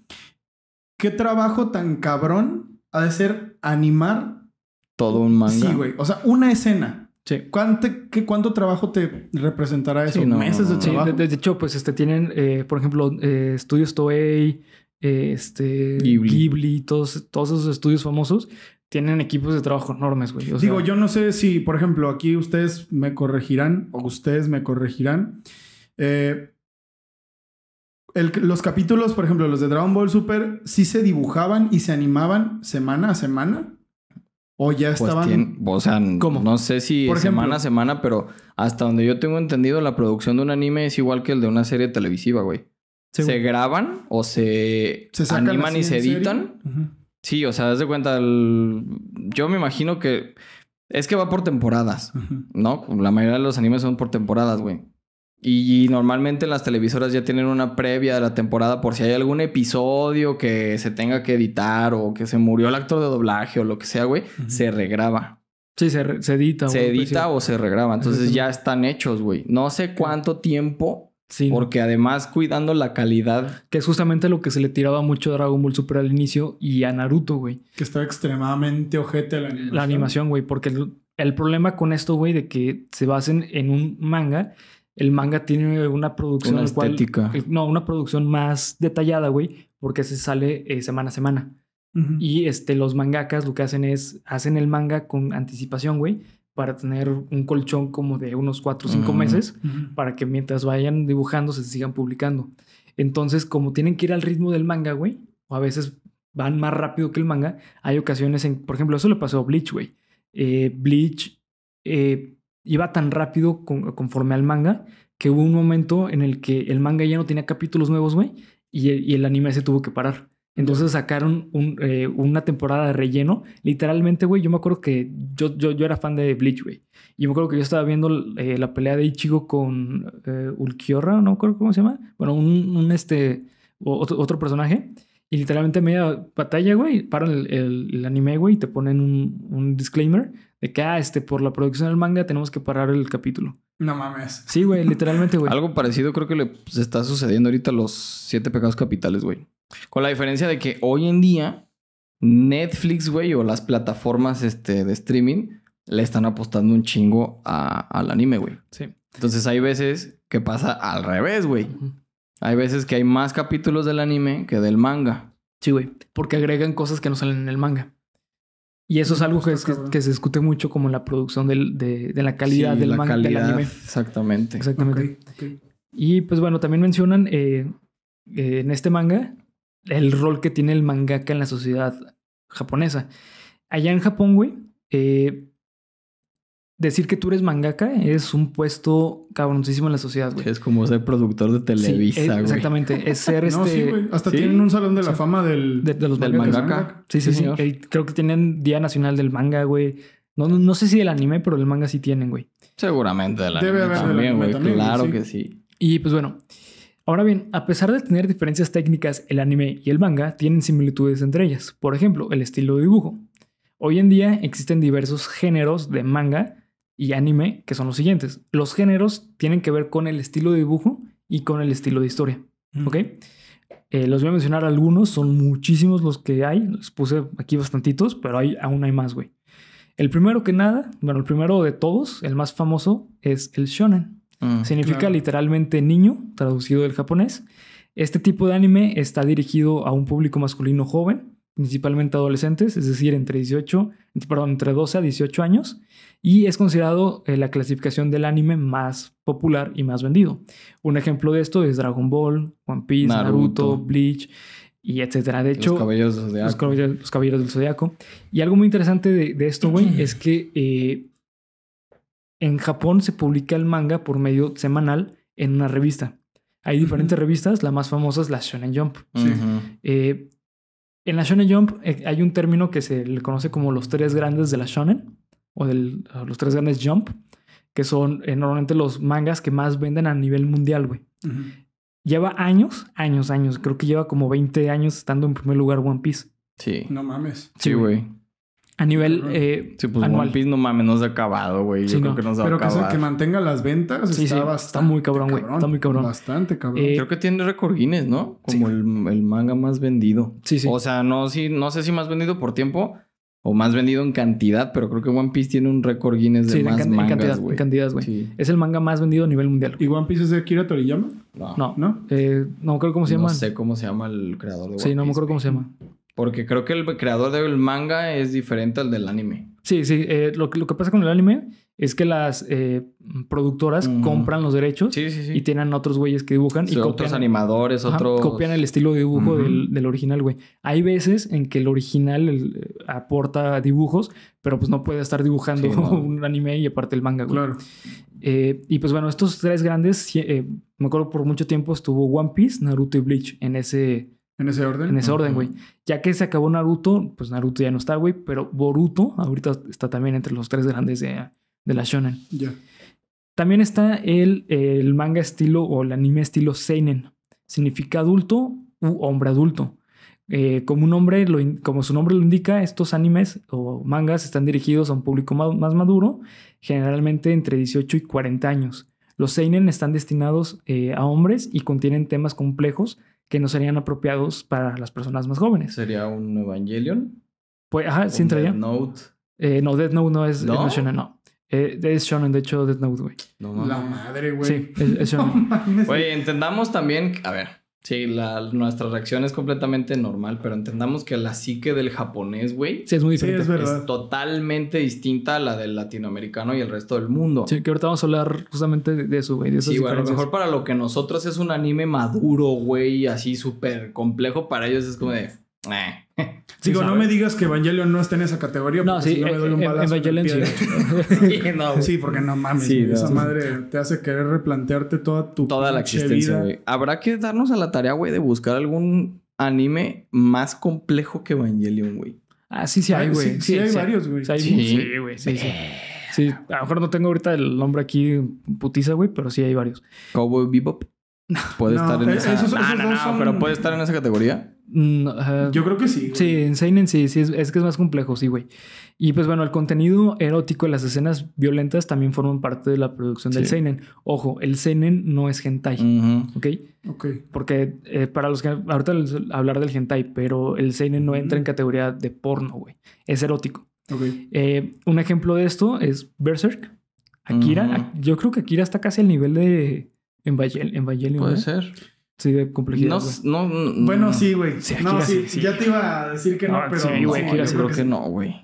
B: ¿Qué trabajo tan cabrón ha de ser animar?
C: Todo un manga.
B: Sí, güey. O sea, una escena.
A: Sí.
B: ¿Cuánto, qué, ¿Cuánto trabajo te representará eso?
C: Sí, no,
B: ¿Meses de
C: no.
A: Sí,
B: trabajo?
A: de, de hecho, pues este tienen, eh, por ejemplo, eh, estudios Toei, eh, este
C: Ghibli.
A: Ghibli, todos, todos esos estudios famosos tienen equipos de trabajo enormes, güey. O sea,
B: Digo, yo no sé si, por ejemplo, aquí ustedes me corregirán o ustedes me corregirán. Eh, el- los capítulos, por ejemplo, los de Dragon Ball Super, ¿sí se dibujaban y se animaban semana a semana? ¿O ya
C: Pues
B: estaban...?
C: o sea,
A: ¿Cómo?
C: no sé si
B: Por ejemplo-
C: semana a semana, pero hasta donde yo tengo entendido, la producción de un anime es igual que el de una serie televisiva, güey.
A: sí,
C: se
A: güey.
C: graban o se,
B: ¿Se sacan
C: animan y se editan. Sí, o sea, haz de cuenta, el- yo me imagino que es que va por temporadas. ¿no? La mayoría de los animes son por temporadas, güey. Y normalmente las televisoras ya tienen una previa de la temporada por si hay algún episodio que se tenga que editar o que se murió el actor de doblaje o lo que sea, güey, se regraba.
A: Sí, se, re- se edita.
C: Se
A: güey,
C: edita o se regraba. Entonces ya están hechos, güey. No sé cuánto tiempo,
A: Sí,
C: porque además cuidando la calidad.
A: que es justamente lo que se le tiraba mucho a Dragon Ball Super al inicio y a Naruto, güey.
B: Que está extremadamente ojete la animación.
A: La animación, güey, porque el, el problema con esto, güey, de que se basen en un manga, el manga tiene una producción...
C: Una
A: cual-
C: estética.
A: el- no, una producción más detallada, güey, porque se sale eh, semana a semana.
B: Ujú.
A: Y este, los mangakas lo que hacen es, hacen el manga con anticipación, güey, para tener un colchón como de unos 4 o 5
C: Mm.
A: meses,
B: Ujú.
A: para que mientras vayan dibujando se sigan publicando. Entonces, como tienen que ir al ritmo del manga, güey, o a veces van más rápido que el manga, hay ocasiones en, por ejemplo, eso le pasó a Bleach, güey. Eh, Bleach eh, iba tan rápido con- conforme al manga que hubo un momento en el que el manga ya no tenía capítulos nuevos, güey, y, el- anime se tuvo que parar. Entonces sacaron eh, una temporada de relleno. Literalmente, güey, yo me acuerdo que yo, yo, yo era fan de Bleach, güey. Y me acuerdo que yo estaba viendo eh, la pelea de Ichigo con eh, Ulquiorra, no me acuerdo cómo se llama. Bueno, un, este, otro, otro personaje. Y literalmente a media batalla, güey, paran el, el- el anime, güey, y te ponen un, un disclaimer de que, ah, este, por la producción del manga tenemos que parar el capítulo.
B: No mames.
A: Sí, güey, literalmente, güey.
C: Algo parecido creo que le se está sucediendo ahorita a los siete pecados capitales, güey. Con la diferencia de que hoy en día Netflix, güey, o las plataformas este, de streaming le están apostando un chingo a- al anime, güey.
A: Sí.
C: Entonces hay veces que pasa al revés, güey. Hay veces que hay más capítulos del anime que del manga.
A: Sí, güey. Porque agregan cosas que no salen en el manga. Y eso es algo que, que- que se discute mucho como en la producción del- de, de la calidad
C: Sí,
A: del
C: la
A: manga, del
C: calidad,
A: anime.
C: Exactamente.
A: Exactamente. Y pues bueno, también mencionan eh, eh, en este manga el rol que tiene el mangaka en la sociedad japonesa. Allá en Japón, güey, eh, decir que tú eres mangaka es un puesto cabroncísimo en la sociedad, güey.
C: Es como ser productor de
A: Sí,
C: Televisa,
A: es-
C: güey.
A: exactamente. Es ser este.
B: No, sí, güey. Hasta
C: ¿Sí?
B: tienen un salón de la
A: Sí.
B: fama del...
A: de, de los
C: Del mangaka.
A: Sí, sí,
C: Sí,
A: sí.
C: señor.
A: Creo que tienen Día Nacional del Manga, güey. No, no, no sé si del anime, pero del manga sí tienen, güey.
C: Seguramente del
B: Debe
C: anime
B: haber del
C: también,
B: anime
C: güey.
B: también,
C: Claro
B: sí.
C: que sí.
A: Y pues bueno, ahora bien, a pesar de tener diferencias técnicas, el anime y el manga tienen similitudes entre ellas. Por ejemplo, el estilo de dibujo. Hoy en día existen diversos géneros de manga y anime que son los siguientes. Los géneros tienen que ver con el estilo de dibujo y con el estilo de historia. ¿Ok? Eh, los voy a mencionar algunos, son muchísimos los que hay. Les puse aquí bastantitos, pero hay, aún hay más, güey. El primero que nada, bueno, el primero de todos, el más famoso, es el shonen.
C: Mm.
A: Significa
B: claro.
A: literalmente niño, traducido del japonés. Este tipo de anime está dirigido a un público masculino joven, principalmente adolescentes, es decir, entre 18, perdón, entre 12 a 18 años, y es considerado eh, la clasificación del anime más popular y más vendido. Un ejemplo de esto es Dragon Ball, One Piece, Naruto,
C: Naruto.
A: Bleach y etcétera. De hecho,
C: Los caballeros Zodiaco.
A: los del zodiaco. Y algo muy interesante de, de esto, güey, es que eh, en Japón se publica el manga por medio semanal en una revista. Hay diferentes revistas, la más famosa es la Shonen Jump. Eh, en la Shonen Jump eh, hay un término que se le conoce como los tres grandes de la Shonen, o del, o los tres grandes Jump, que son eh, normalmente los mangas que más venden a nivel mundial, güey. Lleva años, años, años. Creo que lleva como 20 años estando en primer lugar One Piece.
C: Sí.
B: No mames.
C: Sí, güey.
A: A nivel eh,
C: Sí, pues
A: anual.
C: One Piece no mames, no se ha acabado, güey. Yo
A: Sí,
C: creo
A: no.
C: que no se va
B: Pero
C: a
B: que, se-
C: acabar.
B: que mantenga las ventas
A: Sí,
B: está
A: sí, está
B: bastante
A: muy cabrón, güey. Está muy cabrón.
B: Bastante cabrón.
A: Eh,
C: Creo que tiene récord Guinness, ¿no?
A: Sí.
C: Como el, el manga más vendido.
A: Sí, sí.
C: O sea, no, sí, no sé si más vendido por tiempo o más vendido en cantidad, pero creo que One Piece tiene un récord Guinness de
A: sí, en,
C: más
A: can- en cantidad,
C: mangas,
A: en
C: güey.
A: cantidad, güey.
C: Sí.
A: Es el manga más vendido a nivel mundial.
B: ¿Y One Piece es de Akira Toriyama?
C: No,
A: No,
B: ¿No?
A: eh, no creo cómo se llama.
C: No sé cómo se llama el creador de One
A: sí, no me
C: Piece,
A: acuerdo cómo se llama.
C: Porque creo que el creador del manga es diferente al del anime.
A: Sí, sí. eh, lo, que- lo que pasa con el anime es que las eh, productoras compran los derechos
C: Sí, sí, sí.
A: y tienen otros güeyes que dibujan y
C: Sí, otros
A: copian,
C: animadores,
A: ajá,
C: otros...
A: copian el estilo de dibujo del, del original, güey. Hay veces en que el original el, eh, aporta dibujos, pero pues no puede estar dibujando
C: Sí, no.
A: un anime y aparte el manga, güey.
B: Claro.
A: Eh, y pues bueno, estos tres grandes, eh, me acuerdo por mucho tiempo estuvo One Piece, Naruto y Bleach en ese,
B: ¿En ese orden?
A: en ese orden, güey. Ya que se acabó Naruto, pues Naruto ya no está, güey, pero Boruto ahorita está también entre los tres grandes de, de la shonen.
B: Ya.
A: También está el, el manga estilo o el anime estilo seinen. Significa adulto u hombre adulto. Eh, como, un hombre lo in- como su nombre lo indica, estos animes o mangas están dirigidos a un público ma- más maduro, generalmente entre 18 y 40 años. Los seinen están destinados eh, a hombres y contienen temas complejos que no serían apropiados para las personas más jóvenes.
C: ¿Sería un Evangelion?
A: Pues, ajá, sí
C: ¿Un
A: entraría.
C: Death Note?
A: Eh, no, Death Note no es,
C: ¿No?
A: no es shonen, no. Eh, es shonen, de hecho, Death Note, güey.
C: No
B: La
C: mames.
B: madre, güey.
A: Sí, es, es
B: No
A: shonen.
C: Güey, entendamos también, a ver, sí, la, nuestra reacción es completamente normal, pero entendamos que la psique del japonés, güey,
A: Sí, es muy
B: Sí,
A: diferente.
B: es verdad.
C: es totalmente distinta a la del latinoamericano y el resto del mundo.
A: Sí, que ahorita vamos a hablar justamente de, eso, güey. De esas
C: Sí, güey, a lo mejor para lo que nosotros es un anime maduro, güey, así súper complejo, para ellos es como de... eh.
B: Digo,
A: Sí,
B: no me digas que Evangelion no está en esa categoría.
A: No,
B: porque
A: sí,
B: si no me doy un balazo en el
A: Evangelion
B: pie.
A: sí.
C: Sí, no, güey.
B: Sí, porque no mames.
C: Sí, no.
B: Esa madre te hace querer replantearte toda tu
C: Toda la existencia, güey. Habrá que darnos a la tarea, güey, de buscar algún anime más complejo que Evangelion, güey.
A: Ah, sí, sí hay,
B: Ah,
A: güey.
B: sí, sí hay varios, güey.
A: Sí, hay-
C: Sí.
A: sí, güey. Sí, sí. Sí, a lo mejor no tengo ahorita el nombre aquí putiza, güey, pero sí hay varios.
C: Cowboy Bebop. Puede
B: No,
C: estar en esa...
B: esos-
C: no,
B: esos
C: no,
B: dos
C: no,
B: son-
C: pero puede estar en esa categoría.
B: Yo creo que sí. güey.
A: Sí, en Seinen sí, sí, es, es que es más complejo, sí, güey. Y pues bueno, el contenido erótico, las escenas violentas también forman parte de la producción del. Seinen. Ojo, el Seinen no es hentai,
C: Ujú.
A: ¿ok?
B: Ok.
A: Porque eh, para los que ahorita les hablar del hentai, pero el seinen no entra en categoría de porno, güey. Es erótico.
B: Ok.
A: Eh, un ejemplo de esto es Berserk. Akira, yo creo que Akira está casi al nivel de Evangel- Evangelion.
C: Puede
A: ¿no?
C: ser.
A: Sí, de complejidad.
C: No, no, no-
B: Bueno, sí, güey.
A: Sí,
B: no, sí,
A: sí.
B: Ya te iba a decir que no,
A: No,
B: pero.
A: sí, güey,
C: No, yo
A: sí
C: creo
A: que
C: que
A: sí.
C: no, güey.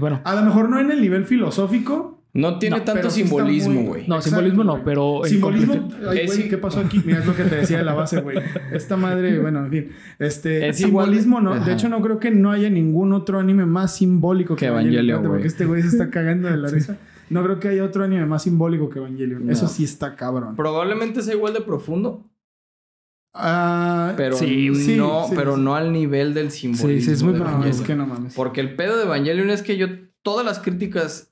A: Bueno,
B: A lo mejor no en el nivel filosófico.
C: No tiene
A: No,
C: tanto simbolismo,
B: muy-
C: güey.
A: no,
B: Exacto,
A: simbolismo no, pero.
B: Simbolismo. Ay, güey. ¿qué pasó aquí? Mira, es lo que te decía de la base, güey. Esta madre, bueno, en fin. Este.
C: Es igual
B: simbolismo, ¿no?
C: Ajá.
B: De hecho, no creo que no haya ningún otro anime más simbólico que,
C: Que
B: Evangelion.
C: Güey.
B: Porque este güey se está cagando de la risa. No creo que haya otro anime más simbólico que Evangelion.
C: No.
B: Eso sí está cabrón.
C: Probablemente sea igual de profundo,
B: Ah,
C: pero
A: Sí,
C: no,
B: sí,
C: pero
B: sí.
C: no al nivel del simbolismo.
A: Sí, sí, es muy profundo.
B: es que no mames.
C: Porque el pedo de Evangelion es que yo todas las críticas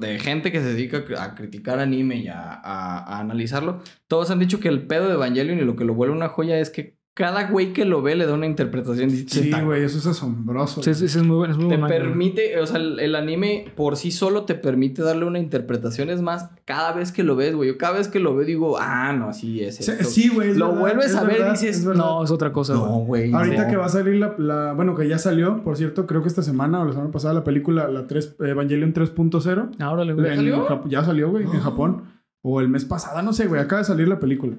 C: de gente que se dedica a criticar anime y a, a- a analizarlo, todos han dicho que el pedo de Evangelion y lo que lo vuelve una joya es que cada güey que lo ve le da una interpretación
B: Sí,
C: distinta.
B: güey, eso es asombroso.
A: Sí, sí, sí, es muy bueno. Es muy
C: Te
A: güey.
C: permite, o sea, el, el anime por sí solo te permite darle una interpretación. Es más, cada vez que lo ves, güey, yo cada vez que lo veo digo, ah, no, así es.
B: Sí,
C: esto".
B: Sí, güey. es
C: Lo
B: verdad,
C: vuelves
B: es
C: a ver y dices.
A: No, es otra cosa,
C: No,
A: güey.
B: Ahorita
C: no.
B: que va a salir la, la- Bueno, que ya salió, por cierto, creo que esta semana o la semana pasada la película, la 3, Evangelion 3.0.
A: Ah, órale, güey.
B: en
C: salió?
B: Ya salió, güey, en
C: Ah.
B: Japón. O el mes pasado, no sé, güey. Acaba de salir la película.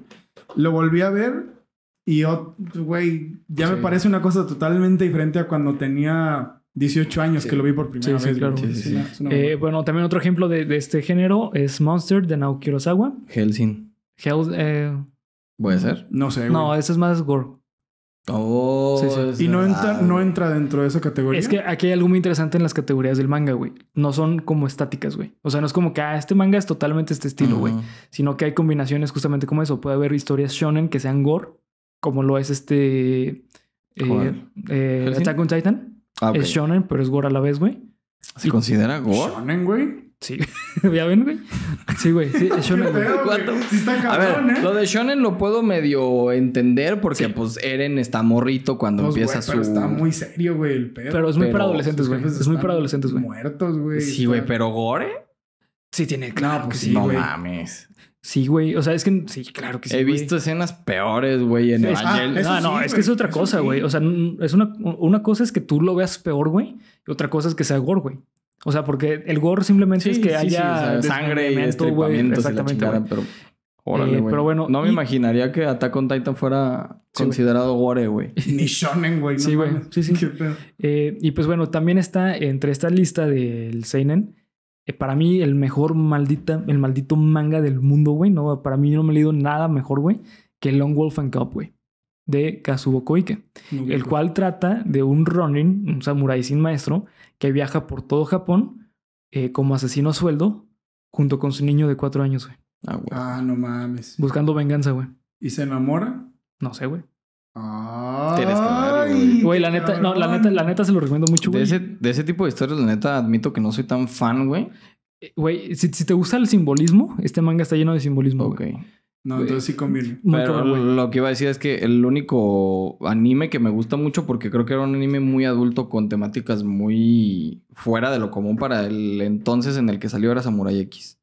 B: Lo volví a ver y, yo, güey, ya
C: Sí.
B: me parece una cosa totalmente diferente a cuando tenía 18 años
C: Sí.
B: que lo vi por primera
A: Sí, sí,
B: vez.
A: claro.
B: güey. Una- una-
A: Eh, bueno, también otro ejemplo de, de este género es Monster de Naoki Urasawa.
C: Helsing.
A: Hell, eh,
C: ¿Puede ser?
B: no sé, güey.
A: no, ese es más gore.
C: Oh,
A: Sí, sí.
C: es
B: y no entra, no
C: güey.
B: entra dentro de esa categoría.
A: Es que aquí hay algo muy interesante en las categorías del manga, güey. No son como estáticas, güey. O sea, no es como que ah, este manga es totalmente este estilo, güey.
C: Ujú.
A: Sino que hay combinaciones justamente como eso. Puede haber historias shonen que sean gore, como lo es este. eh, eh. Attack on Titan.
C: Ah.
A: Es shonen, pero es gore a la vez, güey.
C: ¿Se considera gore?
B: Shonen, güey.
A: Sí. ¿Ya ven, güey? Sí, güey. Sí, es shonen, güey.
B: pedo, güey.
C: ¿Cuánto?
B: Sí está
C: A ver,
B: cabrón, ¿eh?
C: lo de Shonen lo puedo medio entender porque
A: Sí.
C: pues Eren está morrito cuando
B: Pues, güey,
C: empieza su...
B: pero está muy serio, güey, el pedo.
A: Pero es muy
C: Pero
A: para adolescentes, güey. Es muy para adolescentes, güey.
B: Muertos, güey.
C: Sí, güey, pero gore.
A: Sí, tiene. Claro
B: pues
A: que
B: sí,
A: sí.
C: no
B: güey.
C: mames.
A: Sí, güey. O sea, es que sí, claro que sí.
C: He
A: güey.
C: visto escenas peores, güey, en
B: Sí, ah,
C: Evangelion.
B: eso
A: no, no,
B: sí,
A: es que es otra cosa,
B: sí.
A: güey. O sea, es una, una cosa es que tú lo veas peor, güey. Y otra cosa es que sea gore, güey. O sea, porque el gore simplemente
C: Sí,
A: es que
C: sí, sí,
A: haya
C: o sea, sangre y estripamientos y la
A: Exactamente,
C: chingada, pero... Órale,
A: Eh,
C: güey.
A: pero bueno,
C: No me
A: y-
C: imaginaría que Attack on Titan fuera
A: güey.
C: considerado gore, güey.
B: Ni shonen, güey. no
A: Sí, güey. Sí, sí. Eh, y pues bueno, también está entre esta lista del Seinen. Eh, para mí, el mejor maldita, el maldito manga del mundo, güey. No, para mí no me he leído nada mejor, güey, que Long Wolf and Cub, güey. De Kazuo Koike. El cual trata de un Ronin, un samurái sin maestro, que viaja por todo Japón eh, como asesino a sueldo, junto con su niño de cuatro años, güey.
C: Ah, güey.
B: Ah, no mames.
A: Buscando venganza, güey.
B: ¿Y se enamora?
A: No sé, güey.
C: Tienes que verlo,
B: Ay,
C: güey.
A: La neta, no, la neta, la neta se lo recomiendo mucho,
C: De
A: güey.
C: ese, de ese tipo de historias, la neta, admito que no soy tan fan, güey.
A: Eh, Güey, si, si te gusta el simbolismo, este manga está lleno de simbolismo,
C: Ok.
A: güey.
B: No, entonces sí conviene.
A: Muy
C: Pero
A: cabrón, güey.
C: lo que iba a decir es que el único anime que me gusta mucho, porque creo que era un anime muy adulto con temáticas muy fuera de lo común para el entonces en el que salió era Samurai X.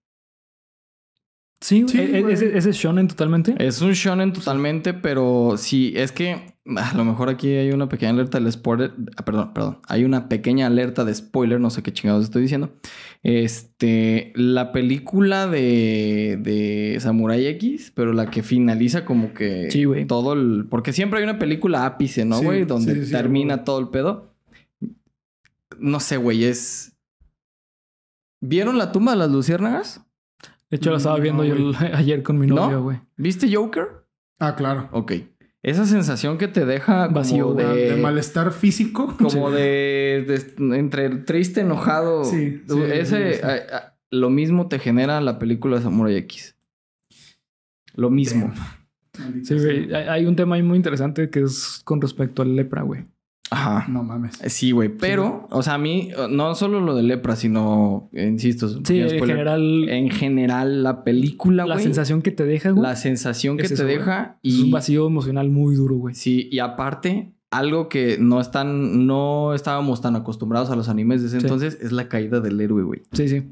A: Sí,
B: Sí,
A: e- e-
B: güey.
A: ese, ese es shonen totalmente.
C: Es un shonen totalmente, pero sí, es que a lo mejor aquí hay una pequeña alerta del spoiler. ah, Perdón, perdón. Hay una pequeña alerta de spoiler, no sé qué chingados estoy diciendo. Este, la película de, de Samurai X, pero la que finaliza como que
A: Sí, güey.
C: todo el. Porque siempre hay una película ápice, ¿no,
B: Sí,
C: güey? Donde
B: sí, sí,
C: termina
B: güey.
C: todo el pedo. No sé, güey, es. ¿Vieron la tumba de las luciérnagas?
A: De hecho, la estaba
B: No,
A: viendo yo ayer con mi
C: ¿No?
A: novio, güey.
C: ¿Viste Joker?
B: Ah, claro.
C: Ok. Esa sensación que te deja
A: Vacío,
C: como de,
B: De, malestar físico.
C: como de, de- entre triste, enojado.
B: Sí,
C: ese lo mismo te genera la película de Samurai X. Lo mismo.
A: Sí, güey. Hay hay un tema ahí muy interesante que es con respecto al lepra, güey.
C: Ajá.
B: No mames.
C: Sí, güey. Pero, o sea, a mí, eh, no solo lo de lepra, sino, eh, insisto, es
A: Sí, en general,
C: en general, la película,
A: la sensación que te deja, güey,
C: la sensación que
A: es
C: te
A: eso,
C: deja
A: es
C: y
A: un vacío emocional muy duro, güey.
C: Sí, y aparte, algo que no están, no estábamos tan acostumbrados a los animes de ese
A: Sí.
C: entonces es la caída del héroe, güey.
A: Sí, sí.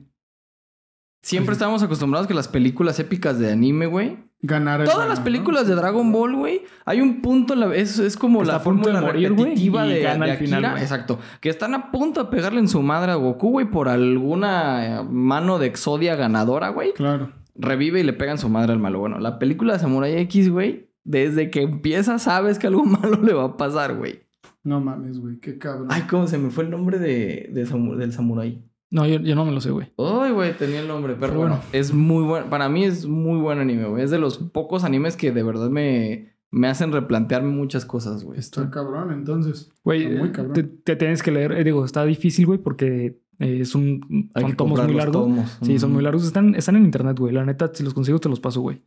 C: Siempre estábamos acostumbrados que las películas épicas de anime, güey.
B: Ganar
C: Todas las
B: ¿no?
C: películas de Dragon Ball, güey. Hay un punto, en la- es, es como la fórmula
A: de morir,
C: repetitiva de,
A: gana
C: de
A: al final,
C: Akira. Exacto. Que están a punto de pegarle en su madre a Goku, güey, por alguna eh, mano de Exodia ganadora, güey.
B: Claro.
C: Revive y le pegan su madre al malo. Bueno, la película de Samurai X, güey, desde que empieza sabes que algo malo le va a pasar, güey.
B: No mames, güey. Qué cabrón.
C: Ay, ¿cómo se me fue el nombre de, de samu- del samurái?
A: No, yo, yo no me lo sé, güey.
C: Ay, güey, tenía el nombre, pero,
A: Pero
C: bueno,
A: bueno.
C: es muy bueno. Para mí es muy buen anime, güey. Es de los pocos animes que de verdad me, me hacen replantearme muchas cosas, güey.
B: Está cabrón, entonces.
A: Güey,
B: Está muy cabrón.
A: te, te tienes que leer. eh, digo, está difícil, güey, porque eh, es un,
C: Hay
A: son
C: que
A: tomos muy largos.
C: tomos.
A: Sí, son muy largos. Están, están en internet, güey. La neta, si los consigo, te los paso, güey.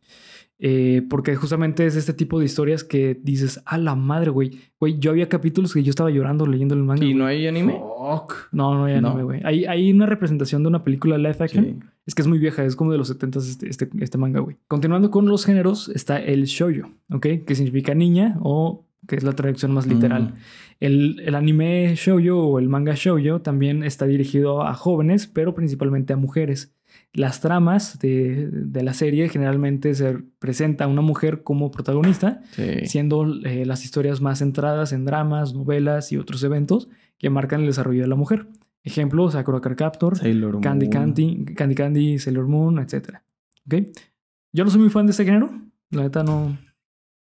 A: Eh, porque justamente es este tipo de historias que dices, a la madre, güey. Güey, yo había capítulos que yo estaba llorando leyendo el manga.
C: ¿Y no hay anime?
B: Fuck.
A: No, no hay
C: No.
A: anime, güey. Hay, hay una representación de una película live action.
C: Sí.
A: Es que es muy vieja, es como de los 70 este, este, este manga, güey. Continuando con los géneros, está el shoujo, ¿ok? Que significa niña o que es la traducción más literal.
C: Mm.
A: El, el anime shoujo o el manga shoujo también está dirigido a jóvenes, pero principalmente a mujeres. Las tramas de, de la serie generalmente se presenta a una mujer como protagonista,
C: Sí.
A: siendo eh, las historias más centradas en dramas, novelas y otros eventos que marcan el desarrollo de la mujer. Ejemplo, Sakura Card Captor,
C: Sailor
A: Candy
C: Moon.
A: Candy, Candy Candy, Sailor Moon, etc. ¿Ok? Yo no soy muy fan de este género. La neta no...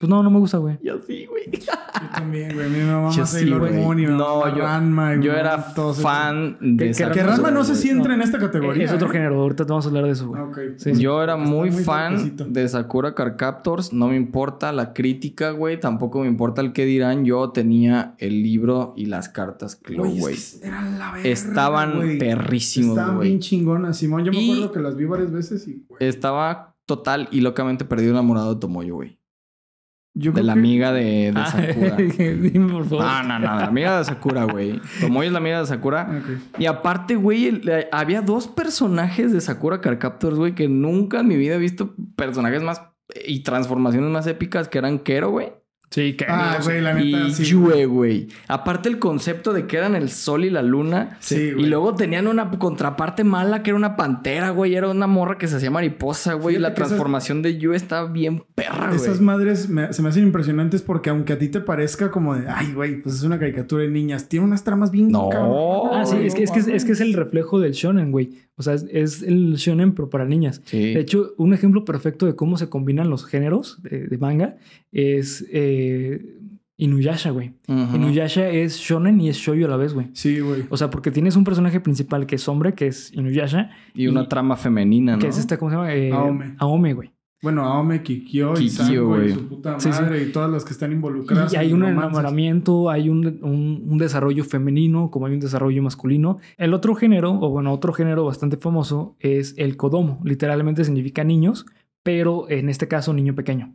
A: Pues no, no me gusta, güey.
C: Yo sí, güey.
B: Yo también, güey. Mi mamá
C: Yo sí, güey. No, yo-
B: Ranma.
C: Yo era fan de
A: que
C: Sakura.
B: Que Ranma no sé si
A: No.
B: entra en esta categoría.
A: Es otro
B: ¿eh?
A: género. Ahorita te vamos a hablar de eso, güey. Sí.
C: Yo era
B: Está
C: muy,
B: muy
C: fan de Sakura Card Captors. No me importa la crítica, güey. Tampoco me importa el que dirán. Yo tenía el libro y las cartas Clo,
B: Güey,
C: güey.
B: es que eran la verga,
C: Estaban
B: güey.
C: perrísimos,
B: Estaban
C: güey.
B: bien chingonas, Simón. Yo me acuerdo que las vi varias veces y, güey.
C: Estaba total y locamente perdido enamorado de Tomoyo, güey.
B: Yo
C: De la
B: que-
C: amiga de, de
A: Ah,
C: Sakura.
A: Dime, por favor.
C: No, no, no. La amiga de Sakura, güey. Tomoyo es la amiga de Sakura. Y aparte, güey, eh, había dos personajes de Sakura Card Captors, güey, que nunca en mi vida he visto personajes más y transformaciones más épicas que eran Kero, güey.
A: Sí, que...
B: Ah, güey, la neta,
C: y
B: sí.
C: Yue, güey. Aparte el concepto de que eran el sol y la luna.
B: Sí,
C: Y
B: güey.
C: luego tenían una contraparte mala que era una pantera, güey. Era una morra que se hacía mariposa, güey.
B: Fíjate
C: La
B: esas-
C: transformación de Yue estaba bien perra, güey.
B: Esas madres me- se me hacen impresionantes porque aunque a ti te parezca como de, ay, güey, pues es una caricatura de niñas, tiene unas tramas bien
C: No.
B: cabronas,
A: Ah, sí,
B: güey,
A: es que, es, que, es, es que es el reflejo del shonen, güey. O sea, es, es el shonen, pero para niñas.
C: Sí.
A: De hecho, un ejemplo perfecto de cómo se combinan los géneros de, de manga es eh, Inuyasha, güey. Inuyasha es shonen y es shoujo a la vez, güey.
B: Sí, güey.
A: O sea, porque tienes un personaje principal que es hombre, que es Inuyasha,
C: Y una trama femenina, ¿no?
A: que es esta, ¿cómo se llama? Eh,
B: Aome.
A: Aome, güey.
B: Bueno, Aome, Kikyo, y
C: Kikyo,
B: Sango
C: güey.
B: y su puta
A: Sí, sí.
B: madre y todas las que están involucradas.
A: Y hay
B: en
A: un
B: romances.
A: enamoramiento, hay un, un- un desarrollo femenino, como hay un desarrollo masculino. El otro género, o bueno, otro género bastante famoso es el Kodomo. Literalmente significa niños, pero en este caso niño pequeño.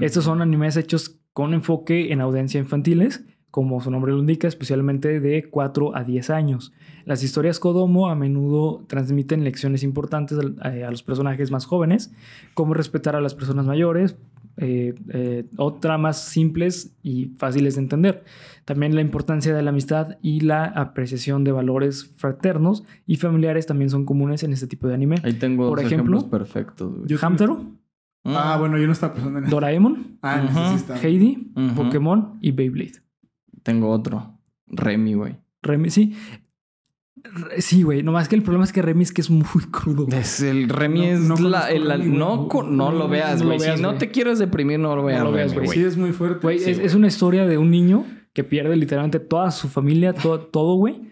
A: Estos son animes hechos con enfoque en audiencia infantiles, como su nombre lo indica, especialmente de 4 a 10 años. Las historias Kodomo a menudo transmiten lecciones importantes al- a, a los personajes más jóvenes, como respetar a las personas mayores, eh, eh, o tramas simples y fáciles de entender. También la importancia de la amistad y la apreciación de valores fraternos y familiares también son comunes en este tipo de anime.
C: Ahí tengo
A: Por
C: dos
A: ejemplo,
C: ejemplos perfectos,
A: Hamtaro,
B: Ah, bueno, yo no estaba pensando en eso.
A: Doraemon,
B: Ah, sí está.
A: Heidi,
C: Ujú.
A: Pokémon y Beyblade.
C: Tengo otro. Remy, güey.
A: Remy, sí. Re- Sí, güey. Nomás que el problema es que Remy es que es muy crudo.
C: Es el Remy
B: No-
C: es
B: no
C: la, el-
B: Remy,
C: no, no
A: No,
C: lo veas,
A: no
C: güey. si no te quieres deprimir, no lo veas,
A: lo veas, güey.
B: Sí, es muy fuerte.
A: Güey,
B: Sí,
A: es, es una historia de un niño que pierde literalmente toda su familia, to- todo, güey.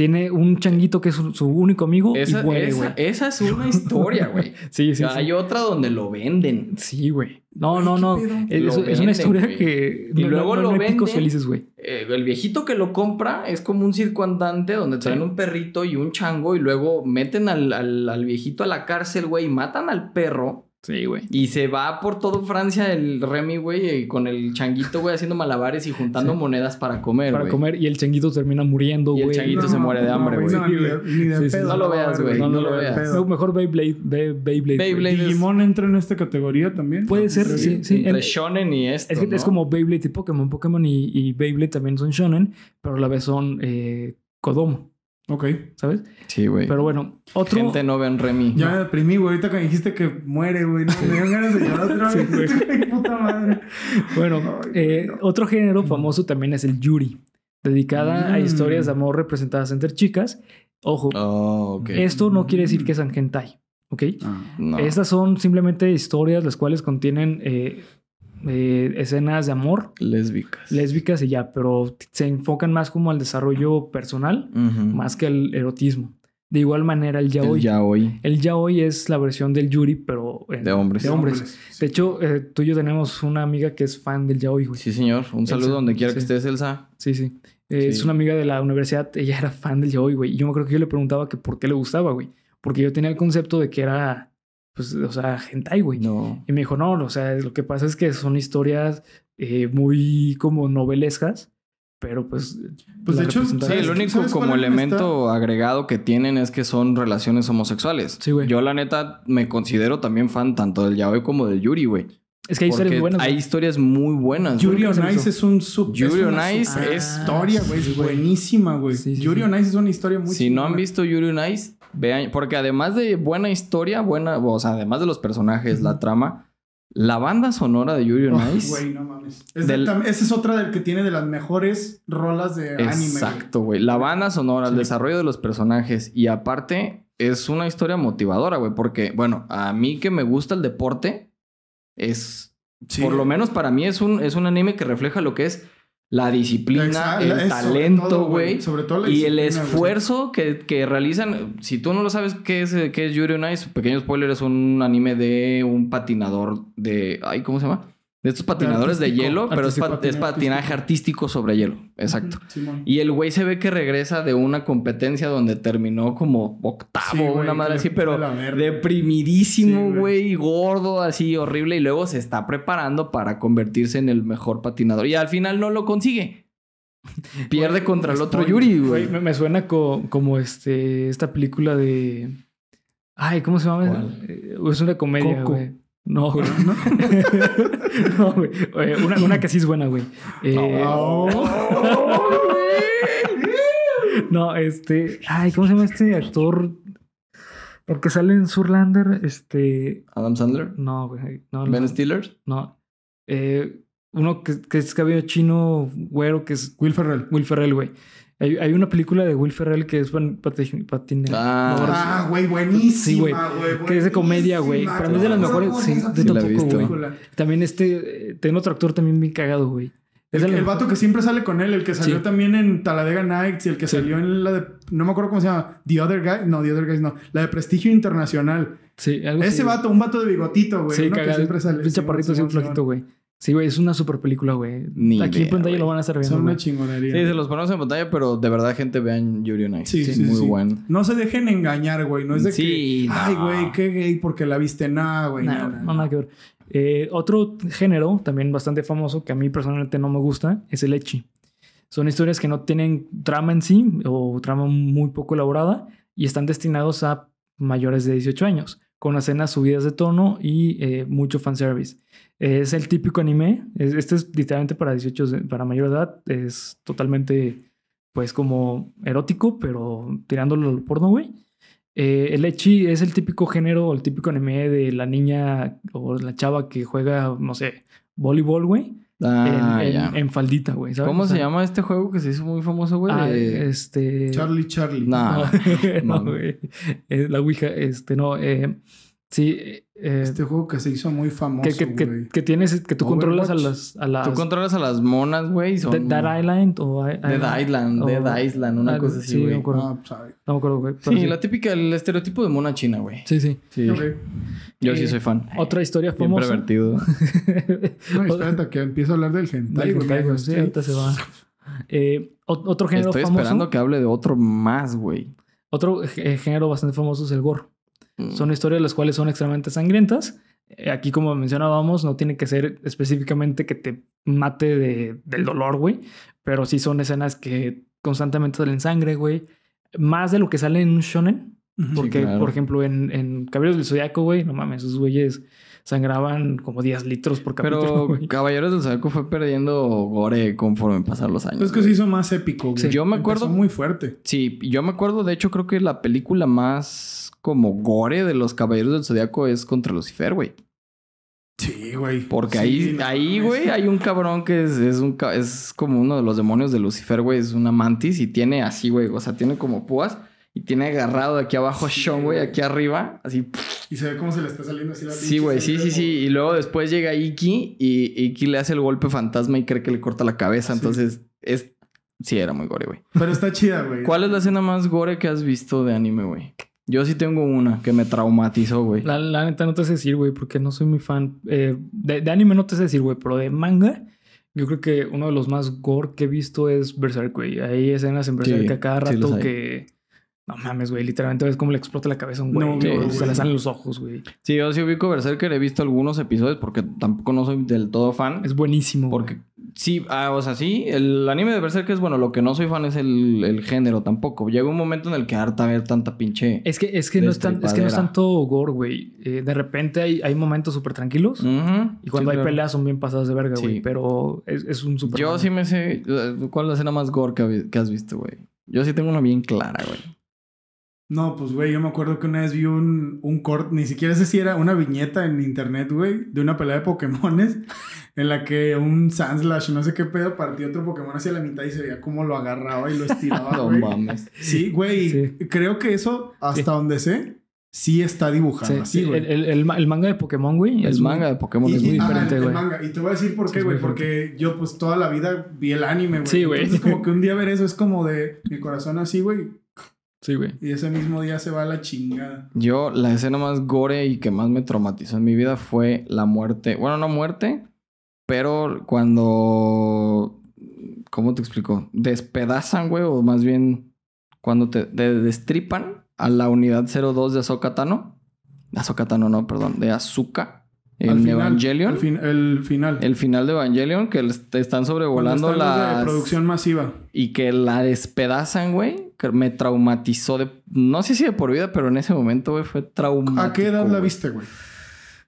A: Tiene un changuito que es su, su único amigo
C: Esa,
A: y muere,
C: esa-
A: güey.
C: esa es una historia, güey.
A: Sí, sí,
C: Hay
A: sí.
C: otra donde lo venden.
A: Sí, güey. No, no,
B: ¿qué
A: no. Es,
C: Lo
A: una historia que...
C: Y
A: no-
C: luego
A: no,
C: lo
A: no picos
C: venden.
A: felices, güey.
C: Eh, el viejito que lo compra es como un circo andante donde traen
A: Sí.
C: un perrito y un chango y luego meten al, al- al viejito a la cárcel, güey, y matan al perro.
A: Sí, güey.
C: Y se va por todo Francia el Remy, güey, y con el changuito, güey, haciendo malabares y juntando
A: Sí.
C: monedas para comer,
A: Para
C: güey.
A: comer y el changuito termina muriendo,
C: Y el
A: güey.
C: changuito se muere de hambre, güey.
B: No, ni de, ni de
A: Sí, sí,
B: pedo.
A: no
C: lo veas, güey,
B: No,
C: no
B: no
C: lo veas.
A: mejor Beyblade. Be- Beyblade. güey.
C: Beyblade es-
B: ¿Digimon entra en esta categoría también?
A: Puede ser, sí, sí.
C: Entre
A: En-
C: Shonen y esto,
A: Es, que
C: ¿no?
A: es como Beyblade y Pokémon. Pokémon y, y Beyblade también son shonen, pero a la vez son eh, Kodomo,
B: Ok.
A: ¿sabes?
C: Sí, güey.
A: Pero bueno, otro...
C: Gente no vean Remy.
B: Ya me deprimí, güey. Ahorita que dijiste que muere, güey. No, me dio ganas de llorar otra
A: Sí,
B: vez. Puta madre.
A: Bueno,
B: Ay,
A: eh,
B: no.
A: otro género famoso también es el Yuri, dedicada a
B: Mm.
A: historias de amor representadas entre chicas. Ojo,
C: Oh, ok.
A: esto no quiere decir que sean hentai, ¿ok?
B: Ah.
C: No.
A: Estas son simplemente historias las cuales contienen eh, eh, escenas de amor
C: Lésbicas.
A: lésbicas y ya, pero se enfocan más como al desarrollo personal, más que al erotismo. De igual manera, el yaoi.
C: El yaoi.
A: El yaoi es la versión del yuri, pero en-
C: De hombres.
A: De hombres. De hecho, eh, tú y yo tenemos una amiga que es fan del yaoi, güey.
C: Sí, señor. Un saludo
A: Elsa.
C: donde quiera que estés, Elsa.
A: Sí, sí. Eh, Es una amiga de la universidad. Ella era fan del yaoi, güey. Y yo me acuerdo que yo le preguntaba que por qué le gustaba, güey. Porque yo tenía el concepto de que era pues, o sea, hentai, güey.
C: No.
A: Y me dijo, no, o sea, lo que pasa es que son historias eh, muy como novelescas, pero pues...
B: Pues, de hecho,
C: Sí, el
B: ¿Sabes-
C: único como elemento agregado que tienen es que son relaciones homosexuales.
A: Sí, güey.
C: Yo la neta me considero también fan tanto del yaoi como del yuri, güey.
A: Es que hay historias
C: Porque
A: muy buenas.
C: hay historias muy buenas.
B: Yuri on Ice es un super.
C: Yuri
B: es
C: on Ice es-
B: historia, güey. Es buenísima, güey.
A: Sí, sí,
B: Yuri on Ice es una historia muy
C: Si no han visto Yuri on Ice, vean, porque además de buena historia, buena, o sea, además de los personajes, la trama, la banda sonora de Yuri on Ice.
B: Güey, no mames. Es
C: Del-
B: esa es otra del que tiene de las mejores rolas de anime.
C: Exacto, güey. La banda sonora, el desarrollo de los personajes y aparte es una historia motivadora, güey, porque, bueno, a mí que me gusta el deporte, es,
B: Sí.
C: por lo menos para mí es un, es un anime que refleja lo que es la disciplina,
B: Exacto,
C: el
B: es sobre
C: talento,
B: todo,
C: güey.
B: Sobre todo la
C: Y el esfuerzo que, que realizan, si tú no lo sabes qué es, qué es Yuri on Ice, pequeño spoiler, es un anime de un patinador de, ay, ¿cómo se llama? De estos patinadores de, hielo, pero es,
B: patinaje
C: artístico sobre hielo, exacto. Y el güey se ve que regresa de una competencia donde terminó como octavo,
B: Sí, güey,
C: una madre así, pero deprimidísimo,
B: Sí,
C: güey, gordo, así horrible. Y luego se está preparando para convertirse en el mejor patinador. Y al final no lo consigue. Pierde contra el otro Yuri,
A: Güey,
C: güey.
A: me, me suena co- como este esta película de. Ay, ¿cómo se llama?
C: ¿Cuál?
A: Eh, Es una comedia,
B: Coco.
A: güey. No, güey. no, güey. Eh, Una, una que sí es buena, güey. Eh, no, este. Ay, ¿cómo se llama este actor? El que sale en Surlander. Este.
C: Adam Sandler,
A: No, güey. No, no.
C: Ben Stiller.
A: No. Eh, uno que, que es cabello chino, güero, que es
B: Will Ferrell.
A: Will Ferrell, güey. Hay, hay una película de Will Ferrell que es pan- pati- patinador.
C: Ah,
B: Ah, güey, buenísima,
A: Sí, güey. Que es de comedia, güey. Para mí es de las mejores. Sí, yo
C: Sí
A: tampoco, güey. También este. eh, Tiene otro actor también bien cagado, güey. Es
B: El, el vato que siempre sale con él, el que salió
A: Sí.
B: también en Talladega Nights y el que
A: Sí.
B: salió en la de. No me acuerdo cómo se llama. The Other Guy. No, The Other Guys no. La de Prestigio Internacional.
A: Sí, algo
B: Ese
A: así,
B: vato, un vato de bigotito, güey.
A: Sí,
B: uno que
A: cagado.
B: siempre sale.
A: Un chaparrito así, un flaquito, güey. Sí, güey, es una super película, güey.
C: Ni
A: Aquí en pantalla lo van a estar viendo.
B: Son una chingonería.
C: Sí, se los ponemos en pantalla, pero de verdad, gente, vean Yuri on Ice.
B: Sí,
C: es
B: sí,
C: muy
B: sí.
C: bueno.
B: No se dejen engañar, güey. No es de
C: Sí,
B: que. Ay,
C: no.
B: güey, qué gay porque la viste. Nada, güey.
A: Nah,
B: no,
A: no,
B: no, no.
A: nada que ver. Eh, otro género también bastante famoso que a mí personalmente no me gusta es el Echi. Son historias que no tienen trama en sí o trama muy poco elaborada y están destinados a mayores de 18 años, con escenas subidas de tono y eh, mucho fanservice. Es el típico anime. es- Este es literalmente para 18, de- para mayor edad. Es totalmente, pues, como erótico, pero tirándolo al porno, güey. Eh, el Echi es el típico género, el típico anime de la niña o la chava que juega, no sé, voleibol, güey.
C: Ah,
A: en, en-
C: ya.
A: en faldita, güey. ¿sabes?
C: ¿Cómo
A: O
C: se llama este juego que se hizo muy famoso, güey?
A: ah,
C: De-
A: este.
B: Charlie, Charlie.
C: Nah.
A: No,
C: no.
A: no, güey. Eh, la Ouija, este, no. eh, sí, eh,
B: Este juego que se hizo muy famoso,
A: que, que, que,
B: güey.
A: que tienes, que tú controlas a las. A las
C: Tú controlas a las monas, güey. son-
A: de- Dead Island o. I-
C: Dead Island,
A: o-
C: Dead Island, una cosa así,
A: sí,
C: güey.
A: no me acuerdo.
B: Ah, pues.
A: No me acuerdo, güey.
C: Sí,
A: sí.
C: la típica, el estereotipo de mona china, güey.
A: Sí, sí.
C: Sí. Yo sí
A: Eh,
C: soy fan.
A: Otra historia
C: Bien
A: famosa.
C: pervertido.
B: No, espérate que empiezo a hablar del hentai, güey.
A: sí, ahorita se va. Eh, otro género
C: Estoy
A: famoso.
C: esperando que hable de otro más, güey.
A: Otro eh, género bastante famoso es el gore.
C: Mm.
A: Son historias las cuales son extremadamente sangrientas. Eh, Aquí, como mencionábamos, no tiene que ser específicamente que te mate de- del dolor, güey. Pero sí son escenas que constantemente salen sangre, güey. Más de lo que sale en un shonen. Porque,
C: claro.
A: por ejemplo, en, en Caballeros del Zodiaco, güey, no mames, esos güeyes sangraban como 10 litros por capítulo,
C: Pero. Caballeros del Zodiaco fue perdiendo gore conforme pasaron los años.
B: Es que se hizo más épico, güey.
A: Sí.
C: Yo me
B: Empezó
C: acuerdo-
B: muy fuerte.
C: Sí, yo me acuerdo, de hecho, creo que la película más como gore de los Caballeros del Zodiaco es contra Lucifer, güey.
B: Sí, güey.
C: Porque
B: Sí,
C: ahí,
B: no
C: ahí, güey, hay un cabrón que es, es un es como uno de los demonios de Lucifer, güey. Es una mantis y tiene así, güey. O sea, tiene como púas y tiene agarrado de aquí abajo a
B: Sí,
C: Sean, güey, aquí arriba. Así.
B: Y se ve cómo se le está saliendo así la
C: Sí, güey, sí, sí, sí. Y luego después llega Iki y Iki le hace el golpe fantasma y cree que le corta la cabeza.
B: Sí.
C: Entonces, es. Sí, era muy gore, güey.
B: Pero está chida, güey.
C: ¿Cuál es la escena más gore que has visto de anime, güey? Yo sí tengo una que me traumatizó, güey.
A: La, la neta no te sé decir, güey, porque no soy muy fan. Eh, de, de anime no te sé decir, güey, pero de manga, yo creo que uno de los más gore que he visto es Berserk, güey. Hay escenas en Berserk
C: Sí,
A: a cada
C: sí
A: rato que. No mames, güey. Literalmente ves cómo le explota la cabeza a un güey.
B: No,
A: güey,
C: güey.
A: se le salen los ojos, güey.
C: Sí, yo sí ubico Berserker, he visto algunos episodios porque tampoco no soy del todo fan.
A: Es buenísimo. güey.
C: Porque sí, ah, o sea, sí, el anime de Berserker es bueno, lo que no soy fan es el, el género tampoco. Llega un momento en el que harta ver tanta pinche...
A: Es que, es que no es tan, es que no es tanto gore, güey. Eh, de repente hay, hay momentos súper tranquilos. Y cuando
C: sí,
A: hay
C: claro.
A: peleas son bien pasadas de verga, güey. Pero es, es un súper.
C: Yo sí me sé... ¿Cuál es la escena más gore que has visto, güey? Yo sí tengo una bien clara, güey.
B: No, pues, güey, yo me acuerdo que una vez vi un, un corte, ni siquiera sé si era una viñeta en internet, güey, de una pelea de Pokémones en la que un Sandslash, no sé qué pedo, partía otro Pokémon hacia la mitad y se veía cómo lo agarraba y lo estiraba,
C: No
B: güey.
C: mames.
B: Sí, güey,
A: Sí.
B: creo que eso, hasta
A: Sí.
B: donde sé, sí está dibujado
A: Sí,
B: así,
A: sí,
B: güey.
A: el, el- el ma- el manga de Pokémon, güey.
C: El
A: es
C: manga de Pokémon
B: Y-
C: es
B: y-
C: muy
B: ah,
A: diferente,
B: el- el
A: güey.
B: manga. Y te voy a decir por
A: Sí,
B: qué, güey.
A: muy
B: Porque yo, pues, toda la vida vi el anime, güey.
A: Sí, güey.
B: Entonces, como que un día ver eso es como de mi corazón así, güey.
A: Sí, güey.
B: Y ese mismo día se va a la chingada.
C: Yo, la escena más gore y que más me traumatizó en mi vida fue la muerte. Bueno, no muerte, pero cuando. ¿Cómo te explico? Despedazan, güey, o más bien cuando te, te destripan a la unidad 02 de Ahsoka Tano. Ahsoka Tano, no, perdón, de Azuka en
B: final,
C: Evangelion.
B: El, fin- el final.
C: El final de Evangelion, que están sobrevolando
B: de
C: las...
B: producción masiva.
C: Y que la despedazan, güey. Que me traumatizó de... No sé si de por vida, pero en ese momento, güey, fue traumático.
B: ¿A qué edad la
C: güey.
B: viste, güey?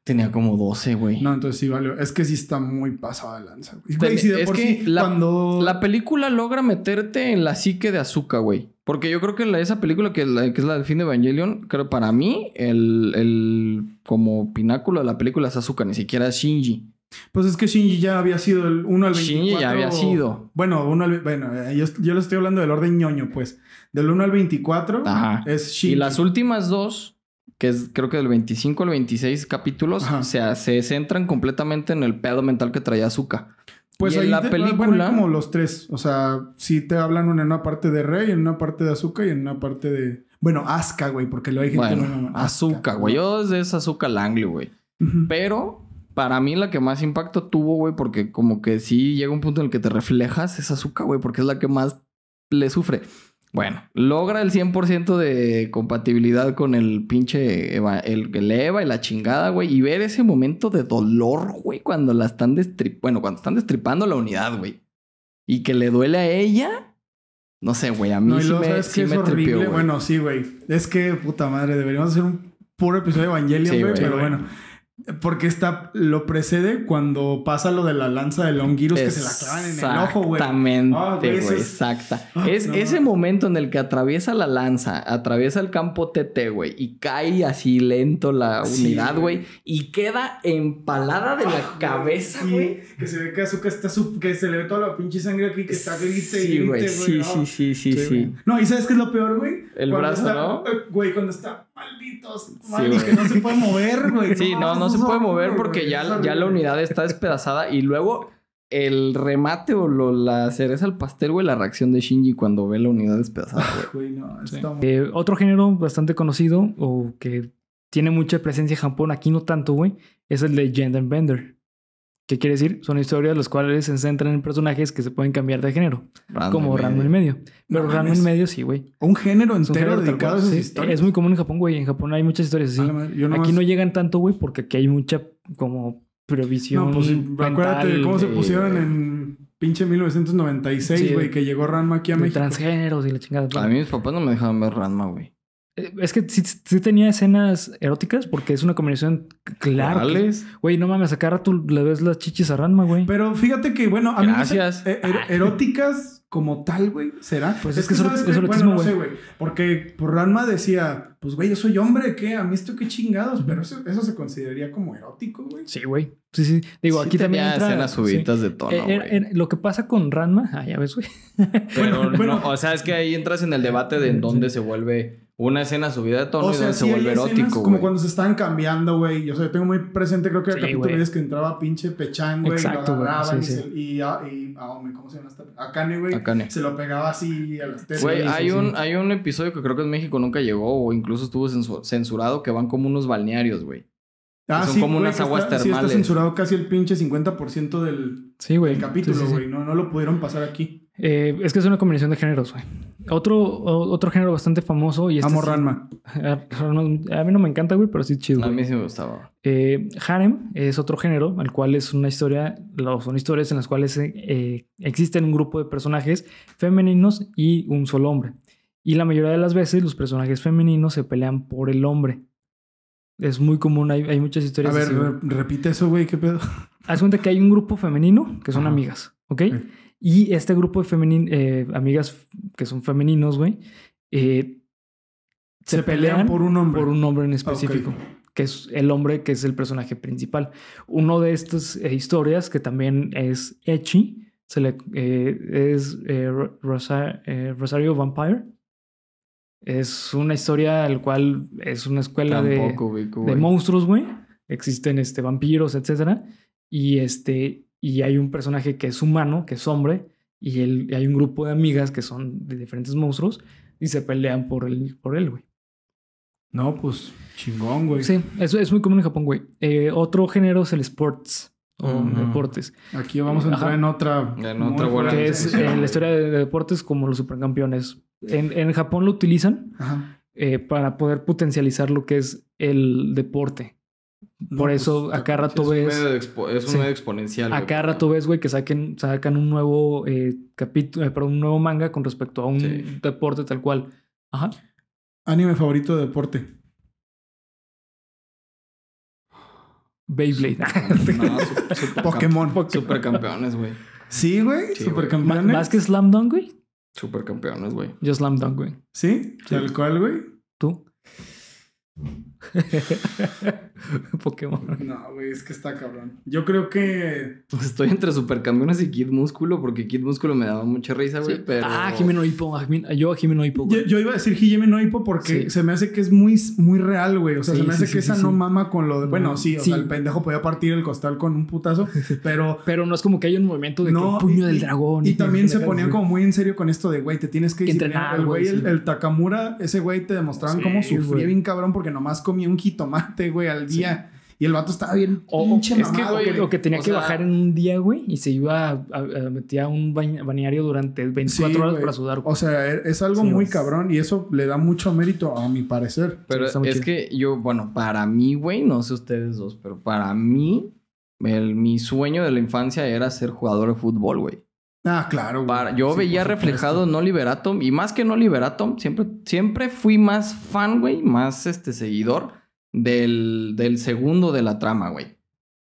C: Tenía como 12, güey.
B: No, entonces sí valió. Es que sí está muy pasada de lanza, güey.
C: Te-
B: Güey, si de
C: es
B: por
C: que
B: sí,
C: la-
B: cuando...
C: La película logra meterte en la psique de Azuka, güey. Porque yo creo que la- esa película que, la- que es la del fin de Evangelion, creo para mí, el, el como pináculo de la película es Azuka, ni siquiera es Shinji.
B: Pues es que Shinji ya había sido el 1 al 24.
C: Shinji ya había sido.
B: Bueno, uno al... Bueno, eh, yo, yo le estoy hablando del orden ñoño, pues. Del 1 al 24
C: Ajá.
B: es Shinji.
C: Y las últimas dos, que es creo que del 25 al 26 capítulos, se, se centran completamente en el pedo mental que traía Azuka.
B: Pues
C: Y en
B: ahí
C: la
B: te-
C: película-
B: bueno, como los tres. O sea, sí te hablan en una parte de Rey, en una parte de Azuka y en una parte de... Bueno, Asuka, güey, porque lo hay gente...
C: Bueno,
B: no, no,
C: Azuka, güey. Yo desde esa Azuka Langley, güey. Pero para mí la que más impacto tuvo, güey, porque como que sí llega un punto en el que te reflejas es Azuka, güey, porque es la que más le sufre. Bueno, logra el 100% de compatibilidad con el pinche Eva, el, el Eva y la chingada, güey. Y ver ese momento de dolor, güey, cuando la están destripando. Bueno, cuando están destripando la unidad, güey. Y que le duele a ella. No sé, güey. A mí
B: No, y
C: sí
B: luego
C: me,
B: sabes
C: sí
B: que es
C: me
B: horrible.
C: tripió, güey.
B: bueno, sí, güey. Es que, puta madre, deberíamos hacer un puro episodio de Evangelion,
C: Sí,
B: güey.
C: güey.
B: pero bueno. Porque está, lo precede cuando pasa lo de la lanza de Longirus que se la clavan en el ojo, güey.
C: Exactamente,
B: Ah,
C: güey,
B: es-
C: exacta.
B: Ah,
C: es
B: no.
C: ese momento en el que atraviesa la lanza, atraviesa el campo TT, güey, y cae así lento la unidad,
B: güey.
C: y queda empalada de la cabeza,
B: Sí,
C: güey.
B: que se ve que Azuka está su- que se le ve toda la pinche sangre aquí que está grite y grite,
C: güey, sí,
B: Ah.
C: sí, sí, sí, sí.
B: No, y ¿sabes qué es lo peor, güey?
C: El
B: Cuando
C: brazo,
B: está-
C: ¿no?
B: eh, Güey, cuando está malditos,
C: Sí,
B: mal, y
C: güey.
B: que no se puede mover, güey.
C: Sí, no, no se puede mover porque ya, ya la unidad está despedazada y luego el remate o lo- la cereza al pastel, güey, la reacción de Shinji cuando ve la unidad despedazada, güey.
B: Güey, no,
A: Sí.
B: está muy-
A: Eh, otro género bastante conocido o que tiene mucha presencia en Japón, aquí no tanto, güey, es el de Gender Bender. ¿Qué quiere decir? Son historias las cuales se centran en personajes que se pueden cambiar de género,
C: Random,
A: como. Ranma en medio. Pero
B: No
A: Ranma
B: mames.
A: en medio sí, güey.
B: Un género
A: Es un
B: entero
A: género
B: dedicado a esas
A: sí.
B: historias.
A: Es muy común en Japón, güey. En Japón hay muchas historias así.
B: Nomás-
A: Aquí no llegan tanto, güey, porque aquí hay mucha como previsión.
B: No, pues sí, acuérdate de
A: mental,
B: cómo se pusieron en pinche 1996,
A: Sí.
B: güey, que llegó Ranma aquí a
A: de
B: México.
A: transgéneros y la chingada.
C: A mí mis papás no me dejaban ver Ranma, güey.
A: Eh, Es que sí, sí tenía escenas eróticas porque es una combinación c- claro. que-
C: ¿Reales?
A: Güey, no mames, acá rato le ves las chichis a Ranma, güey.
B: Pero fíjate que, bueno, a mí no sé,
C: Gracias.
B: eh, er- eróticas como tal, güey, ¿será?
A: Pues es que eso-
B: ¿sabes
A: es erotismo,
B: Bueno, no sé,
A: güey.
B: Porque por Ranma decía, pues, güey, yo soy hombre, ¿qué? A mí esto qué chingados. Pero eso, eso se consideraría como erótico, güey.
A: Sí, güey. Sí, sí. Digo,
C: Sí
A: aquí también
C: tenía
A: entra...
C: escenas
A: sí.
C: subidas de tono,
A: Eh,
C: güey.
A: eh, eh, lo que pasa con Ranma... Ah, ya ves, güey.
C: Pero
B: Bueno, bueno.
C: no, o sea, es que ahí entras en el debate de en dónde se vuelve una escena subida de tono
B: O
C: y
B: sea,
C: dónde
B: sí
C: se vuelve erótico,
B: como cuando se estaban cambiando, güey. Yo, o sea, tengo muy presente, creo que era
A: Sí,
B: el capítulo es que entraba pinche Pechan, güey.
A: Exacto, güey, sí,
B: y,
A: sí.
B: y, a, y Aome, ¿cómo se llama esta? Akane, güey.
C: Akane.
B: Se lo pegaba así a las tetas.
C: Güey, hay,
A: sí.
C: Un, hay un episodio que creo que en México nunca llegó o incluso estuvo censu- censurado que van como unos balnearios, güey.
B: Ah,
C: son
B: sí,
C: como unas aguas
B: está, Sí, está
C: termales.
B: censurado casi el pinche 50% del,
A: Sí, güey.
B: del capítulo,
A: Sí, sí, sí.
B: güey. No, no lo pudieron pasar aquí.
A: Eh, es que es una combinación de géneros, güey. Otro, otro género bastante famoso y este
B: Amo
A: sí-
B: Ranma.
A: A mí no me encanta, güey, pero sí es chido.
C: A mí sí me gustaba.
A: Eh, harem es otro género, al cual es una historia, son historias en las cuales eh, eh, existen un grupo de personajes femeninos y un solo hombre. Y la mayoría de las veces los personajes femeninos se pelean por el hombre. Es muy común, hay, hay muchas
B: A
A: historias.
B: ver,
A: así, güey.
B: re- repite eso, güey, qué pedo.
A: Haz cuenta que hay un grupo femenino que son
B: Ajá.
A: amigas, ¿ok?
B: Ok.
A: Y este grupo de femenin- eh, amigas que son femeninos, güey, eh,
B: Se, pelean por un hombre.
A: por un hombre en específico, que es el hombre que es el personaje principal. Uno de estas eh, historias, que también es Echi, se le, es Ro- Rosa- Rosario Vampire. Es una historia al cual es una escuela de, de monstruos, güey. Existen este, vampiros, etcétera. Y, este, y hay un personaje que es humano, que es hombre, y, él, y hay un grupo de amigas que son de diferentes monstruos y se pelean por él, por él, güey.
B: No, pues chingón, güey.
A: Sí, eso es muy común en Japón, güey. Eh, otro género es el sports o deportes,
B: Aquí vamos a entrar
A: Ajá.
B: en otra.
C: En otra buena
A: que es eh, la historia de, de deportes como los supercampeones. En, en Japón lo utilizan
B: Ajá.
A: eh, para poder potencializar lo que es el deporte. Por
B: pues,
A: eso
B: está-
A: a cada
C: Sí,
A: rato
C: un
A: ves...
C: medio de expo- es un
A: Sí.
C: medio exponencial.
A: A
C: güey.
A: cada rato ves, güey, que saquen, sacan un nuevo eh, capítulo, perdón, un nuevo manga con respecto a un
C: Sí.
A: deporte tal cual. Ajá.
B: Anime favorito de deporte.
A: Beyblade.
C: No, su- super
B: Pokémon.
C: Supercampeones, güey.
B: Sí, güey.
C: Sí,
B: Supercampeones.
A: Más que Slam Dunk, güey.
C: Supercampeones, güey.
A: Yo Slam Dunk, güey.
B: Sí, tal cual, güey.
A: ¿Tú? Pokémon.
B: No, güey, es que está cabrón. Yo creo que.
C: Estoy entre Supercampeones y Kid Músculo porque Kid Músculo me daba mucha risa, güey. Pero...
A: Ah, Jimeno Hippo. Yo a Jimeno Hippo.
B: Yo, iba a decir Hijime no Hippo porque
A: Sí.
B: se me hace que es muy, muy real, güey. O sea,
A: Sí,
B: se me hace
A: sí,
B: que
A: sí,
B: esa
A: sí,
B: no mama con lo de. Bueno,
A: No.
B: sí, o
A: Sí.
B: sea, el pendejo podía partir el costal con un putazo, pero.
A: Pero no es como que hay un movimiento de que
B: No,
A: el puño
B: y-
A: del dragón.
B: Y también se ponían como muy en serio con esto de, güey, te tienes que
A: Que entrenar,
B: El güey, el, el Takamura, ese güey te demostraban
A: Sí,
B: cómo sufría bien cabrón porque nomás comía un jitomate, güey, al día. Y el vato estaba bien
A: O,
B: pinche
A: es que, güey,
B: que-
A: o que tenía
C: o
A: que
C: sea-
A: bajar en un día, güey, y se iba a, a- a- un bañ- balneario durante 24
B: Sí,
A: horas
B: güey.
A: para sudar. güey.
B: O sea, e- es algo
A: Sí,
B: muy cabrón y eso le da mucho mérito a mi parecer.
C: Pero
A: muy
C: es que yo, bueno, para mí, güey, no sé ustedes dos, pero para mí, el, mi sueño de la infancia era ser jugador de fútbol, güey.
B: Ah, claro.
C: Para- Yo
B: Sí,
C: veía reflejado no Liberatom y más que no Liberatom, siempre, siempre fui más fan, güey, más este seguidor del, del segundo de la trama, güey.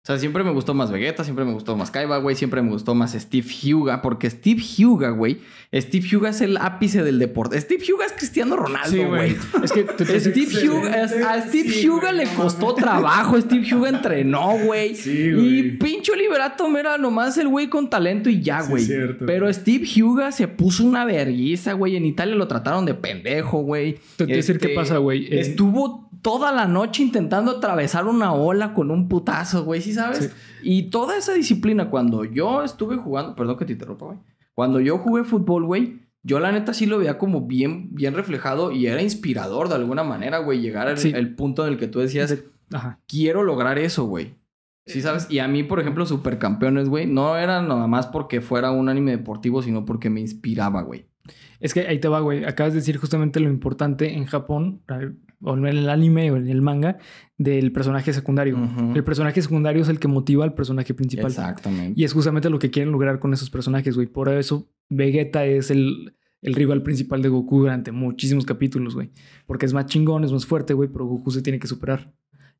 C: O sea, siempre me gustó más Vegeta, siempre me gustó más Kaiba, güey, siempre me gustó más Steve Huga, porque Steve Huga, güey, Steve Huga es el ápice del deporte. Steve Huga es Cristiano Ronaldo,
B: güey.
A: Es que te- te-
C: Steve. Huga, a Steve
B: Sí,
C: Huga le costó trabajo. Steve Huga entrenó, güey.
B: Sí,
C: y pincho Liberato era nomás el güey con talento y ya, güey.
B: cierto,
C: Pero. Steve Huga se puso una verguiza, güey. En Italia lo trataron de pendejo, güey.
A: Te voy decir qué
C: Este,
A: pasa, güey. Eh,
C: Estuvo toda la noche intentando atravesar una ola con un putazo, güey, ¿sí sabes?
A: Sí.
C: Y toda esa disciplina, cuando yo estuve jugando, perdón que te interrumpa, güey. Cuando yo jugué fútbol, güey, yo la neta sí lo veía como bien, bien reflejado y era inspirador de alguna manera, güey, llegar al
A: Sí.
C: el punto en el que tú decías,
A: Ajá.
C: quiero lograr eso, güey. ¿Sí sabes? Y a mí, por ejemplo, Supercampeones, güey, no era nada más porque fuera un anime deportivo, sino porque me inspiraba, güey.
A: Es que ahí te va, güey. Acabas de decir justamente lo importante en Japón, o en el anime o en el manga, del personaje secundario. El personaje secundario es el que motiva al personaje principal.
C: Exactamente.
A: Y es justamente lo que quieren lograr con esos personajes, güey. Por eso Vegeta es el, el rival principal de Goku durante muchísimos capítulos, güey. Porque es más chingón, es más fuerte, güey, pero Goku se tiene que superar.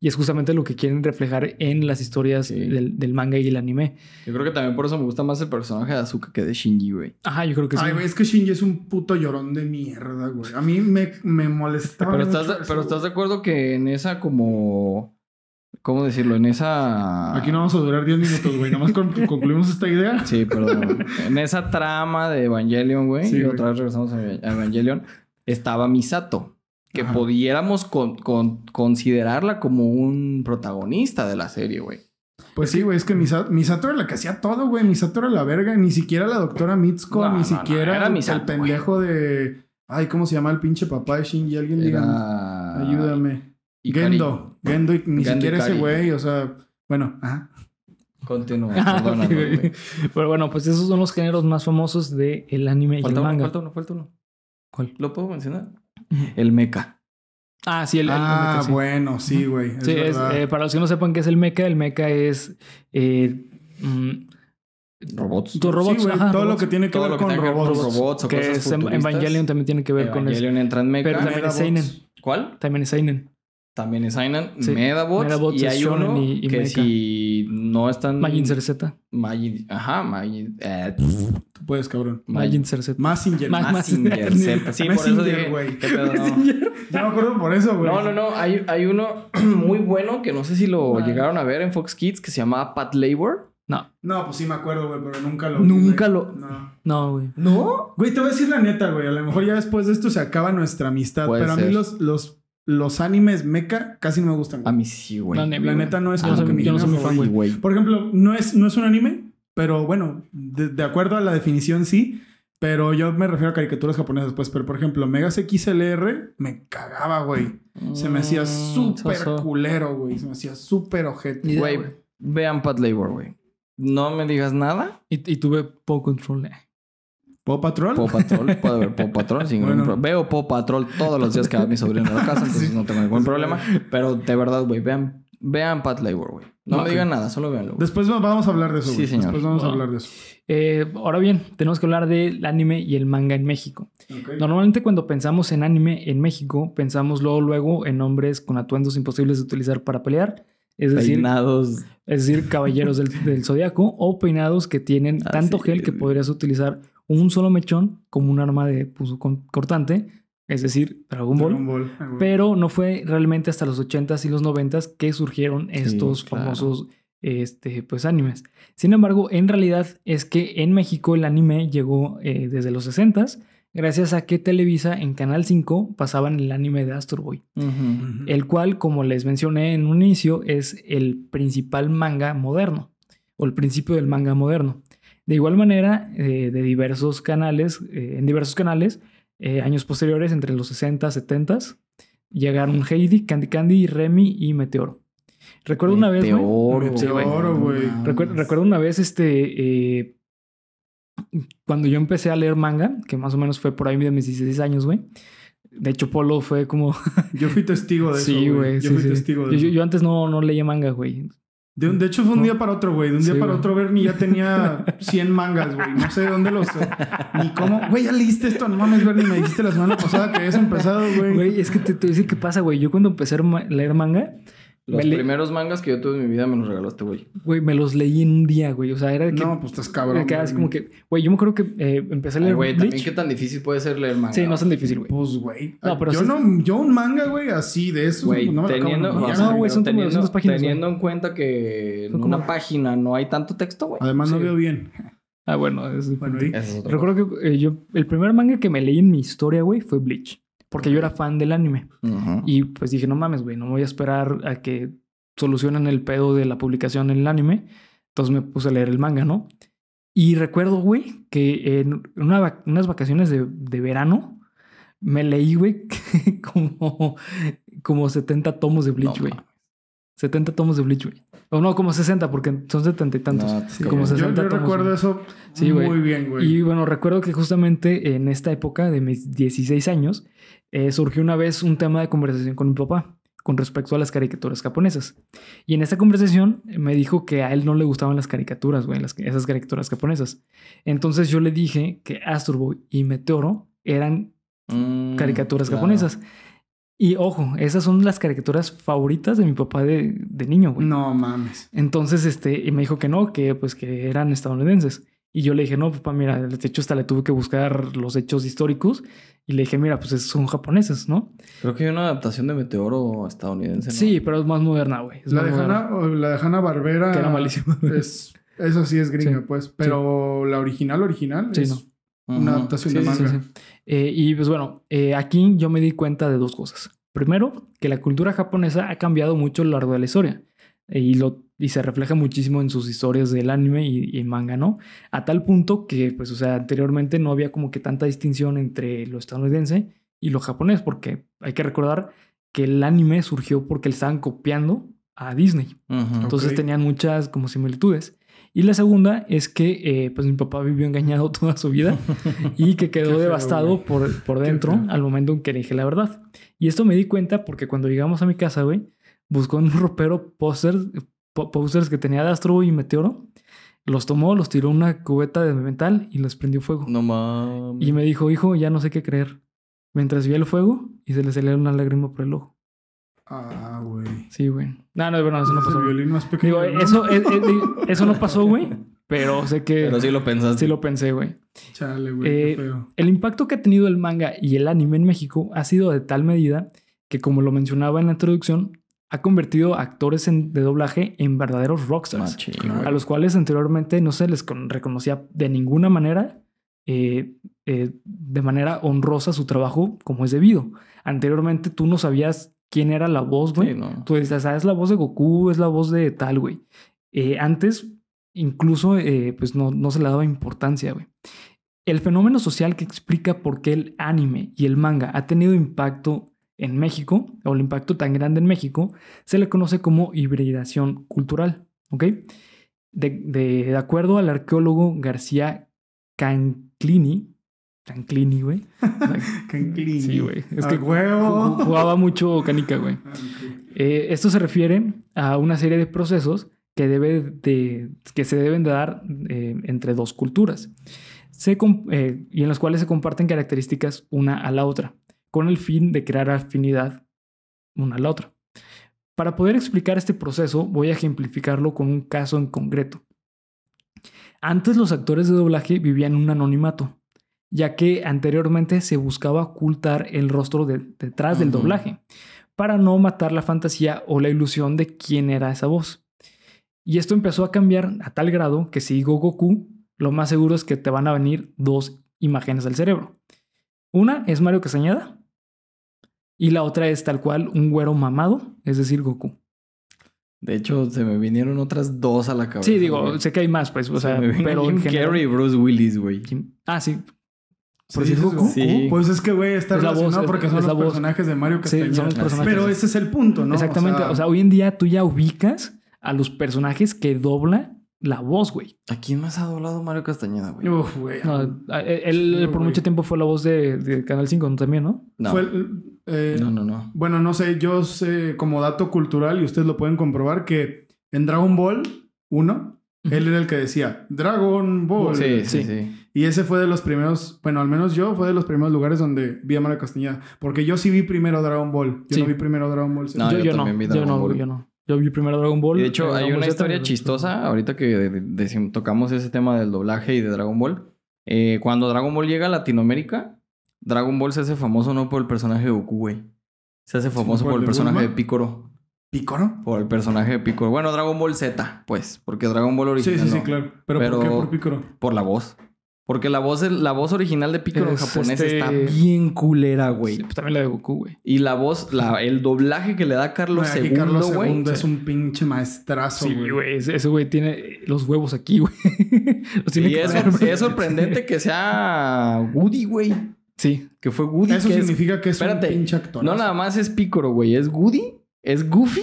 A: Y es justamente lo que quieren reflejar en las historias
C: Sí.
A: del, del manga y el anime.
C: Yo creo que también por eso me gusta más el personaje de Azuka que de Shinji, güey.
A: Ajá, yo creo que sí.
B: Ay, güey, es que Shinji es un puto llorón de mierda, güey. A mí me, me molestaba.
C: Pero estás,
B: eso,
C: pero estás de acuerdo que en esa como... ¿Cómo decirlo? En esa...
B: Aquí no vamos a durar 10 minutos, güey. Nomás con- concluimos esta idea.
C: Sí, perdón. en esa trama de Evangelion, güey,
B: Sí,
C: y otra vez regresamos a Evangelion, estaba Misato. Que
B: Ajá.
C: pudiéramos con- con- considerarla como un protagonista de la serie, güey.
B: Pues sí, güey, es que Misato, Misato era la que hacía todo, güey. Misato era la verga. Ni siquiera la doctora Mitsuko,
C: No,
B: ni
C: no, no,
B: siquiera
C: era
B: el-
C: Misato,
B: el pendejo de. Ay, ¿cómo se llama el pinche papá de Shinji? Alguien diga. Ayúdame.
C: Ikari.
B: Gendo. Gendo, y ni
C: Gendo
B: siquiera ese güey, o sea. Bueno, ajá.
C: Continúa,
A: Ah. Pero bueno, pues esos son los géneros más famosos del el anime y el
C: uno,
A: manga.
C: falta uno, falta uno.
A: ¿Cuál?
C: ¿Lo puedo mencionar? El mecha.
A: Ah, sí, el, el
B: ah,
A: mecha, sí.
B: bueno, sí, güey. Es
A: Sí, es, eh, para los que no sepan qué es el mecha, el mecha es eh, mm,
C: Robots.
A: tus robots,
B: Sí, güey,
A: ajá,
B: todo lo
A: robots.
B: que tiene que
C: Todo
B: ver
C: lo que
B: con robots.
C: robots o
A: que
C: cosas
A: es. Evangelion también tiene que ver con eso.
C: Evangelion entra en mecha.
A: Pero también es
B: Medabots.
A: seinen.
C: ¿Cuál?
A: También es seinen.
C: También es Seinen,
A: Sí.
C: Medabots,
A: Medabots
C: y
A: es
C: hay uno
A: y- y
C: que
A: mecha.
C: si no están...
A: Majin Z.
C: Majin... Ajá, Majin... Eh,
B: Tú puedes, cabrón.
A: Majin Z.
B: Massinger.
A: Ma-
C: Mazinger Z. Sí, por eso dije...
B: güey.
C: ¿Qué pedo? No.
B: Ya me acuerdo por eso, güey.
C: No, no, no. Hay, hay uno muy bueno que no sé si lo
A: Ah.
C: llegaron a ver en Fox Kids que se llamaba Pat Labor.
A: No,
B: No, pues sí me acuerdo, güey, pero nunca lo vi,
C: Nunca lo-
B: No.
A: no, güey.
C: ¿No?
B: Güey, te voy a decir la neta, güey. A lo mejor ya después de esto se acaba nuestra amistad.
C: Puede
B: pero a mí los, los, los animes mecha casi no me gustan.
C: A mí sí, güey.
B: La neta no es
A: no
B: que mi
A: yo no soy muy fan, güey.
C: güey.
B: Por ejemplo, no es, no es un anime, pero bueno, de, de acuerdo a la definición sí. Pero yo me refiero a caricaturas japonesas, pues. Pero por ejemplo, Megas XLR me cagaba, güey. Se me hacía
C: Mm,
B: súper culero, güey. Se me hacía súper ojete.
C: Güey, vean Pat Labor, güey. No me digas nada.
A: Y, y tuve Paw Control. eh.
B: ¿Paw Patrol?
C: Paw Patrol, puedo ver Paw Patrol sin
B: Bueno.
C: Veo Paw Patrol todos los días que va mi sobrino a la casa, entonces no tengo ningún problema. Pero de verdad, güey, vean, vean Pat Labor, güey. No me digan nada, solo véanlo. güey.
B: Después vamos a hablar de eso,
C: Sí, señor.
B: Después vamos a hablar de eso.
A: Eh, ahora bien, tenemos que hablar del anime y el manga en México. Normalmente cuando pensamos en anime en México, pensamos luego luego en hombres con atuendos imposibles de utilizar para pelear. Es decir,
C: Peinados.
A: es decir, caballeros del, del zodiaco o peinados que tienen
C: Ah,
A: tanto
C: sí,
A: gel que podrías utilizar un solo mechón como un arma de pues, con- cortante, es decir, Dragon Ball.
B: Dragon Ball. Ah.
A: Pero no fue realmente hasta los 80s y los 90s que surgieron estos
C: claro.
A: famosos este, pues, animes. Sin embargo, en realidad es que en México el anime llegó eh, desde los 60s gracias a que Televisa en Canal 5 pasaban el anime de Astro Boy, el cual, como les mencioné en un inicio, es el principal manga moderno o el principio del manga moderno. De igual manera, eh, de diversos canales, eh, en diversos canales, eh, años posteriores, entre los 60, 70, llegaron Heidi, Candy Candy, Remy y Meteoro. Recuerdo una vez, güey,
C: Meteoro,
B: Meteoro, güey.
A: recuer- recuerdo una vez, este, eh, cuando yo empecé a leer manga, que más o menos fue por ahí de mis 16 años, güey. De hecho, Polo fue como...
B: Yo fui testigo de eso.
A: sí, güey.
B: Yo
A: sí,
B: fui
A: sí.
B: testigo de
A: Yo,
B: eso.
A: yo antes no, no leía manga, güey.
B: De, un- de hecho, fue un día para otro, güey. De un día
A: Sí,
B: para
A: güey.
B: otro, Bernie ya tenía 100 mangas, güey. No sé de dónde los. Ni cómo. Güey, ya leíste esto. No mames, Bernie. Me dijiste la semana pasada que habías empezado, güey.
A: Güey, es que te, te voy a decir qué pasa, güey. Yo cuando empecé a leer manga,
C: Los
A: Me
C: primeros mangas que yo tuve en mi vida me los regaló este güey.
A: güey, me los leí en un día, güey. O sea, era de que...
B: No, pues estás cabrón.
A: me
B: Bernie.
A: como que... Güey, yo me acuerdo que eh, empecé a leer
C: güey,
A: Bleach.
C: también qué tan difícil puede ser leer manga.
A: Sí, no es tan difícil, güey.
B: Pues, güey.
A: No, pero
B: yo,
A: sí-
B: no, yo un manga, güey, así de esos.
C: Güey,
B: no me lo acabo
C: teniendo,
A: no, güey, son como
C: teniendo,
A: 200 páginas,
C: teniendo en cuenta que en una página no hay tanto texto, güey.
B: Además, no veo bien.
A: Ah, bueno. es-
B: Bueno.
C: Esa es
A: Recuerdo que eh, yo... El primer manga que me leí en mi historia, güey, fue Bleach. Porque yo era fan del anime. Y pues dije, no mames, güey, no voy a esperar a que solucionen el pedo de la publicación en el anime. Entonces me puse a leer el manga, ¿no? Y recuerdo, güey, que en una unas vacaciones de, de verano me leí, güey, como, como 70 tomos de Bleach,
C: No
A: güey.
C: mames.
A: 70 tomos de Bleach, güey. O no, como 60, porque son 70 y tantos.
C: No, pues,
A: Sí, como
B: Yo,
A: 60
B: yo
A: tomos,
B: recuerdo eso
A: Sí,
B: muy bien, güey.
A: Y bueno, recuerdo que justamente en esta época de mis 16 años eh, surgió una vez un tema de conversación con mi papá con respecto a las caricaturas japonesas. Y en esa conversación me dijo que a él no le gustaban las caricaturas, güey, las- esas caricaturas japonesas. Entonces yo le dije que Astro Boy y Meteoro eran
C: Mm,
A: caricaturas
C: claro.
A: japonesas. Y ojo, esas son las caricaturas favoritas de mi papá de, de niño, güey.
B: No mames.
A: Entonces, este, y me dijo que no, que pues que eran estadounidenses. Y yo le dije, no, papá, mira, de hecho hasta le tuve que buscar los hechos históricos. Y le dije, mira, pues es- son japoneses, ¿no?
C: Creo que hay una adaptación de Meteoro estadounidense, ¿no?
A: Sí, pero es más moderna, güey.
B: La la de Hanna Barbera.
A: Que era malísima.
B: Es, eso sí es gringa,
A: Sí.
B: pues. Pero la original, original.
A: Sí,
B: es
A: no.
B: Una adaptación de
A: Sí, sí,
B: manga.
A: Eh, y pues bueno, eh, aquí yo me di cuenta de dos cosas. Primero, que la cultura japonesa ha cambiado mucho a lo largo de la historia. Eh, y, lo, y se refleja muchísimo en sus historias del anime y, y manga, ¿no? A tal punto que, pues, o sea, anteriormente no había como que tanta distinción entre lo estadounidense y lo japonés, porque hay que recordar que el anime surgió porque le estaban copiando a Disney. Entonces tenían muchas como similitudes. Y la segunda es que eh, pues mi papá vivió engañado toda su vida y que quedó devastado por, por dentro al momento en que le dije la verdad. Y esto me di cuenta porque cuando llegamos a mi casa, güey, buscó en un ropero pósters po- pósters que tenía de Astro y Meteoro. Los tomó, los tiró una cubeta de metal y les prendió fuego.
C: No mames.
A: Y me dijo, hijo, ya no sé qué creer. Mientras vi el fuego y se le salía una lágrima por el ojo.
B: Ah, güey.
A: Sí, güey. No, no, bueno, eso no
B: el
A: pasó. güey.
B: violín más pequeño.
A: Digo,
B: del
A: eso, es- es- digo, eso no pasó, güey. Pero sé que
C: Pero sí lo pensaste.
A: sí lo pensé, güey.
B: Chale, güey.
A: Eh,
B: qué feo.
A: El impacto que ha tenido el manga y el anime en México ha sido de tal medida que, como lo mencionaba en la introducción, ha convertido a actores en- de doblaje en verdaderos rockstars,
C: Machín,
A: a los cuales anteriormente no se les con- reconocía de ninguna manera, eh, eh, de manera honrosa su trabajo como es debido. Anteriormente tú no sabías quién era la voz, güey.
C: Sí, no.
A: Tú dices, ah, es la voz de Goku, es la voz de tal, güey. Eh, antes, incluso, eh, pues no, no se le daba importancia, güey. El fenómeno social que explica por qué el anime y el manga ha tenido impacto en México, o el impacto tan grande en México, se le conoce como hibridación cultural, ¿ok? De, de- de acuerdo al arqueólogo García Canclini, Canclini, güey.
B: Canclini.
A: Sí, güey. Es
B: A
A: que
B: huevo.
A: ju- jugaba mucho canica, güey.
B: Ah.
A: Eh, esto se refiere a una serie de procesos que, debe de, que se deben de dar eh, entre dos culturas se eh, y en los cuales se comparten características una a la otra, con el fin de crear afinidad una a la otra. Para poder explicar este proceso, voy a ejemplificarlo con un caso en concreto. Antes los actores de doblaje vivían un anonimato, ya que anteriormente se buscaba ocultar el rostro de- detrás del doblaje para no matar la fantasía o la ilusión de quién era esa voz. Y esto empezó a cambiar a tal grado que si digo Goku, lo más seguro es que te van a venir dos imágenes al cerebro. Una es Mario Castañeda y la otra es tal cual un güero mamado, es decir, Goku.
C: De hecho, se me vinieron otras dos a la cabeza.
A: Sí, digo,
C: güey.
A: sé que hay más, pues, o
C: Se
A: sea,
C: me
A: pero
C: Jim
A: en general-
C: Carrey y Bruce Willis, güey.
A: Ah, sí.
B: ¿Sí
A: ¿Por decir
B: dices
A: Goku?
C: Sí.
B: Pues es que, güey, está
A: Es la voz,
B: relacionado
A: es-
B: porque
A: es
B: son los
A: voz.
B: personajes de Mario
A: Sí,
B: Castañeda.
A: son los personajes.
B: Pero ese es el punto, ¿no?
A: Exactamente. O sea, hoy en día tú ya ubicas a los personajes que dobla la voz, güey.
C: ¿A quién más ha doblado Mario Castañeda, güey?
B: Uf, güey.
A: No, él
B: Sí,
A: por
B: güey.
A: mucho tiempo fue la voz de, de Canal 5 ¿no? también, ¿no?
C: No.
B: Fue el- eh,
C: no, no, no.
B: Bueno, no sé, yo sé como dato cultural y ustedes lo pueden comprobar que en Dragon Ball 1,
A: Ujú.
B: él era el que decía Dragon Ball.
C: Sí,
A: sí.
C: sí, sí.
B: Y ese fue de los primeros, bueno, al menos yo fue de los primeros lugares donde vi a Mario Castañeda. Porque yo sí vi primero Dragon Ball. Yo
A: Sí.
B: no vi primero Dragon Ball. Z.
C: No,
A: yo,
C: yo
A: yo no, yo
C: Dragon
A: no,
C: Ball.
A: yo no. Yo vi primero Dragon Ball.
C: Y de hecho,
A: eh,
C: hay una
A: Z,
C: historia chistosa, ahorita que de- de- tocamos ese tema del doblaje y de Dragon Ball. Eh, cuando Dragon Ball llega a Latinoamérica, Dragon Ball se hace famoso no por el personaje de Goku, güey. Se hace famoso
B: ¿por
C: por
B: el
C: personaje
B: Bulma?
C: de Picoro.
B: ¿Pícoro?
C: Por el personaje de Picoro. Bueno, Dragon Ball Z, pues. Porque Dragon Ball
B: Sí,
C: original
B: sí, sí,
C: no.
B: claro. ¿Pero,
C: Pero-
B: por qué por Pícoro?
C: Por la voz. Porque la voz, la voz original de Picoro en japonés
A: este-
C: está bien culera, güey.
A: Sí, pues también la de Goku, güey.
C: Y la voz, la, el doblaje que le da Carlos II,
B: Carlos
C: güey.
B: II es un pinche maestrazo,
A: Sí,
B: güey.
A: Ese güey tiene los huevos aquí, güey.
C: Y es, sorprendente que sea Woody, güey.
A: Sí.
C: Que fue Woody.
B: Eso
C: que es-
B: significa que es
C: Espérate,
B: un pinche actor.
C: no nada más es Picoro, güey. Es Woody, es Goofy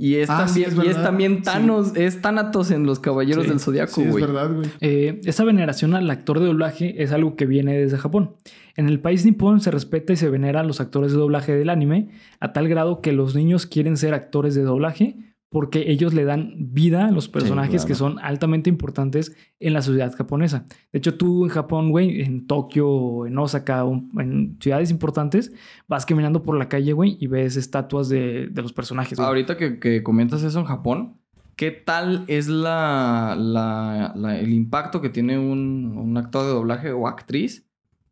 C: y es,
B: Ah, sí,
C: también,
B: es
C: y es
B: verdad.
C: también Thanos, es Thanatos en los Caballeros
A: Sí,
C: del Zodiaco,
B: Sí, es
C: güey.
B: verdad, güey.
A: Eh, esta veneración al actor de doblaje es algo que viene desde Japón. En el país nipón se respeta y se venera a los actores de doblaje del anime a tal grado que los niños quieren ser actores de doblaje porque ellos le dan vida a los personajes
C: claro.
A: que son altamente importantes en la sociedad japonesa. De hecho, tú en Japón, güey, en Tokio, en Osaka, en ciudades importantes, vas caminando por la calle, güey, y ves estatuas de, de los personajes. güey.
C: Ahorita que, que comentas eso en Japón, ¿qué tal es la, la- la- el impacto que tiene un, un actor de doblaje o actriz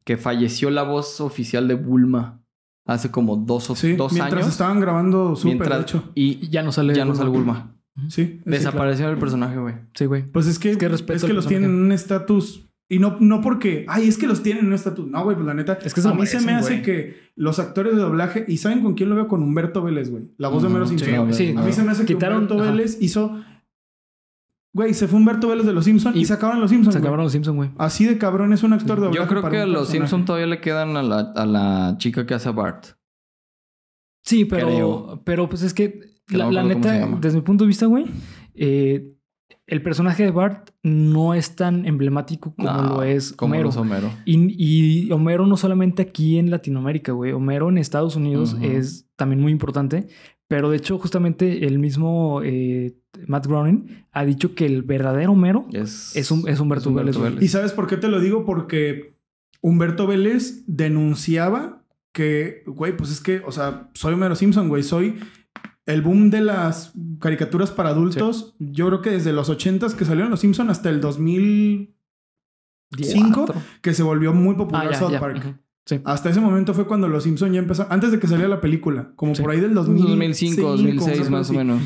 C: que falleció la voz oficial de Bulma hace como dos, o,
B: Sí,
C: dos
B: mientras
C: años?
B: estaban grabando Super,
C: mientras-
B: de hecho.
C: y
A: ya no sale.
C: ya no sale Bulma.
B: Sí. es-
C: Desapareció el personaje, güey.
A: Sí, güey.
B: Pues es que,
A: Es que
B: es que los
A: personaje.
B: tienen en un estatus. Y no, no porque, ay, es que los tienen en un estatus. No, güey, pues la neta.
A: Es que
B: a mí se me hace que los actores de doblaje, ¿y saben con quién lo veo? Con Humberto Vélez, güey. La voz de
C: Ujú,
B: Mero
C: sí,
B: Simpson.
A: sí,
B: A mí se me hace que
A: Quitaron-
B: Humberto
A: ajá.
B: Vélez hizo. Güey, se fue Humberto Vélez de los Simpsons y,
A: Y
B: se acabaron los Simpsons.
A: Se
B: güey.
A: acabaron los Simpsons, güey.
B: Así de cabrón es un actor de doblaje.
C: Yo creo que a los
B: personaje.
C: Simpson todavía le quedan a la, a la chica que hace a Bart.
A: Sí, pero,
C: Creo.
A: pero pues es que,
C: Que
A: la,
C: no
A: neta, desde mi punto de vista, güey, eh, el personaje de Bart no es tan emblemático como
C: No,
A: lo es
C: como
A: Homero.
C: es Homero.
A: Y, y Homero no solamente aquí en Latinoamérica, güey. Homero en Estados Unidos es también muy importante. Pero de hecho, justamente el mismo eh, Matt Groening ha dicho que el verdadero Homero
C: Es,
A: es, un, es Humberto, Vélez. güey.
B: ¿Y sabes por qué te lo digo? Porque Humberto Vélez denunciaba que, güey, pues es que, o sea, soy Homero Simpson, güey, soy el boom de las caricaturas para adultos. Yo creo que desde los 80s que salieron los Simpson hasta el 2005
A: Cuatro.
B: que se volvió muy
A: Ah,
B: popular
A: ya,
B: South
A: ya.
B: Park.
A: Sí.
B: Hasta ese momento fue cuando los Simpson ya empezaron, antes de que saliera la película, como
A: Sí.
B: por ahí del 2000,
C: 2005, 2006 más o menos.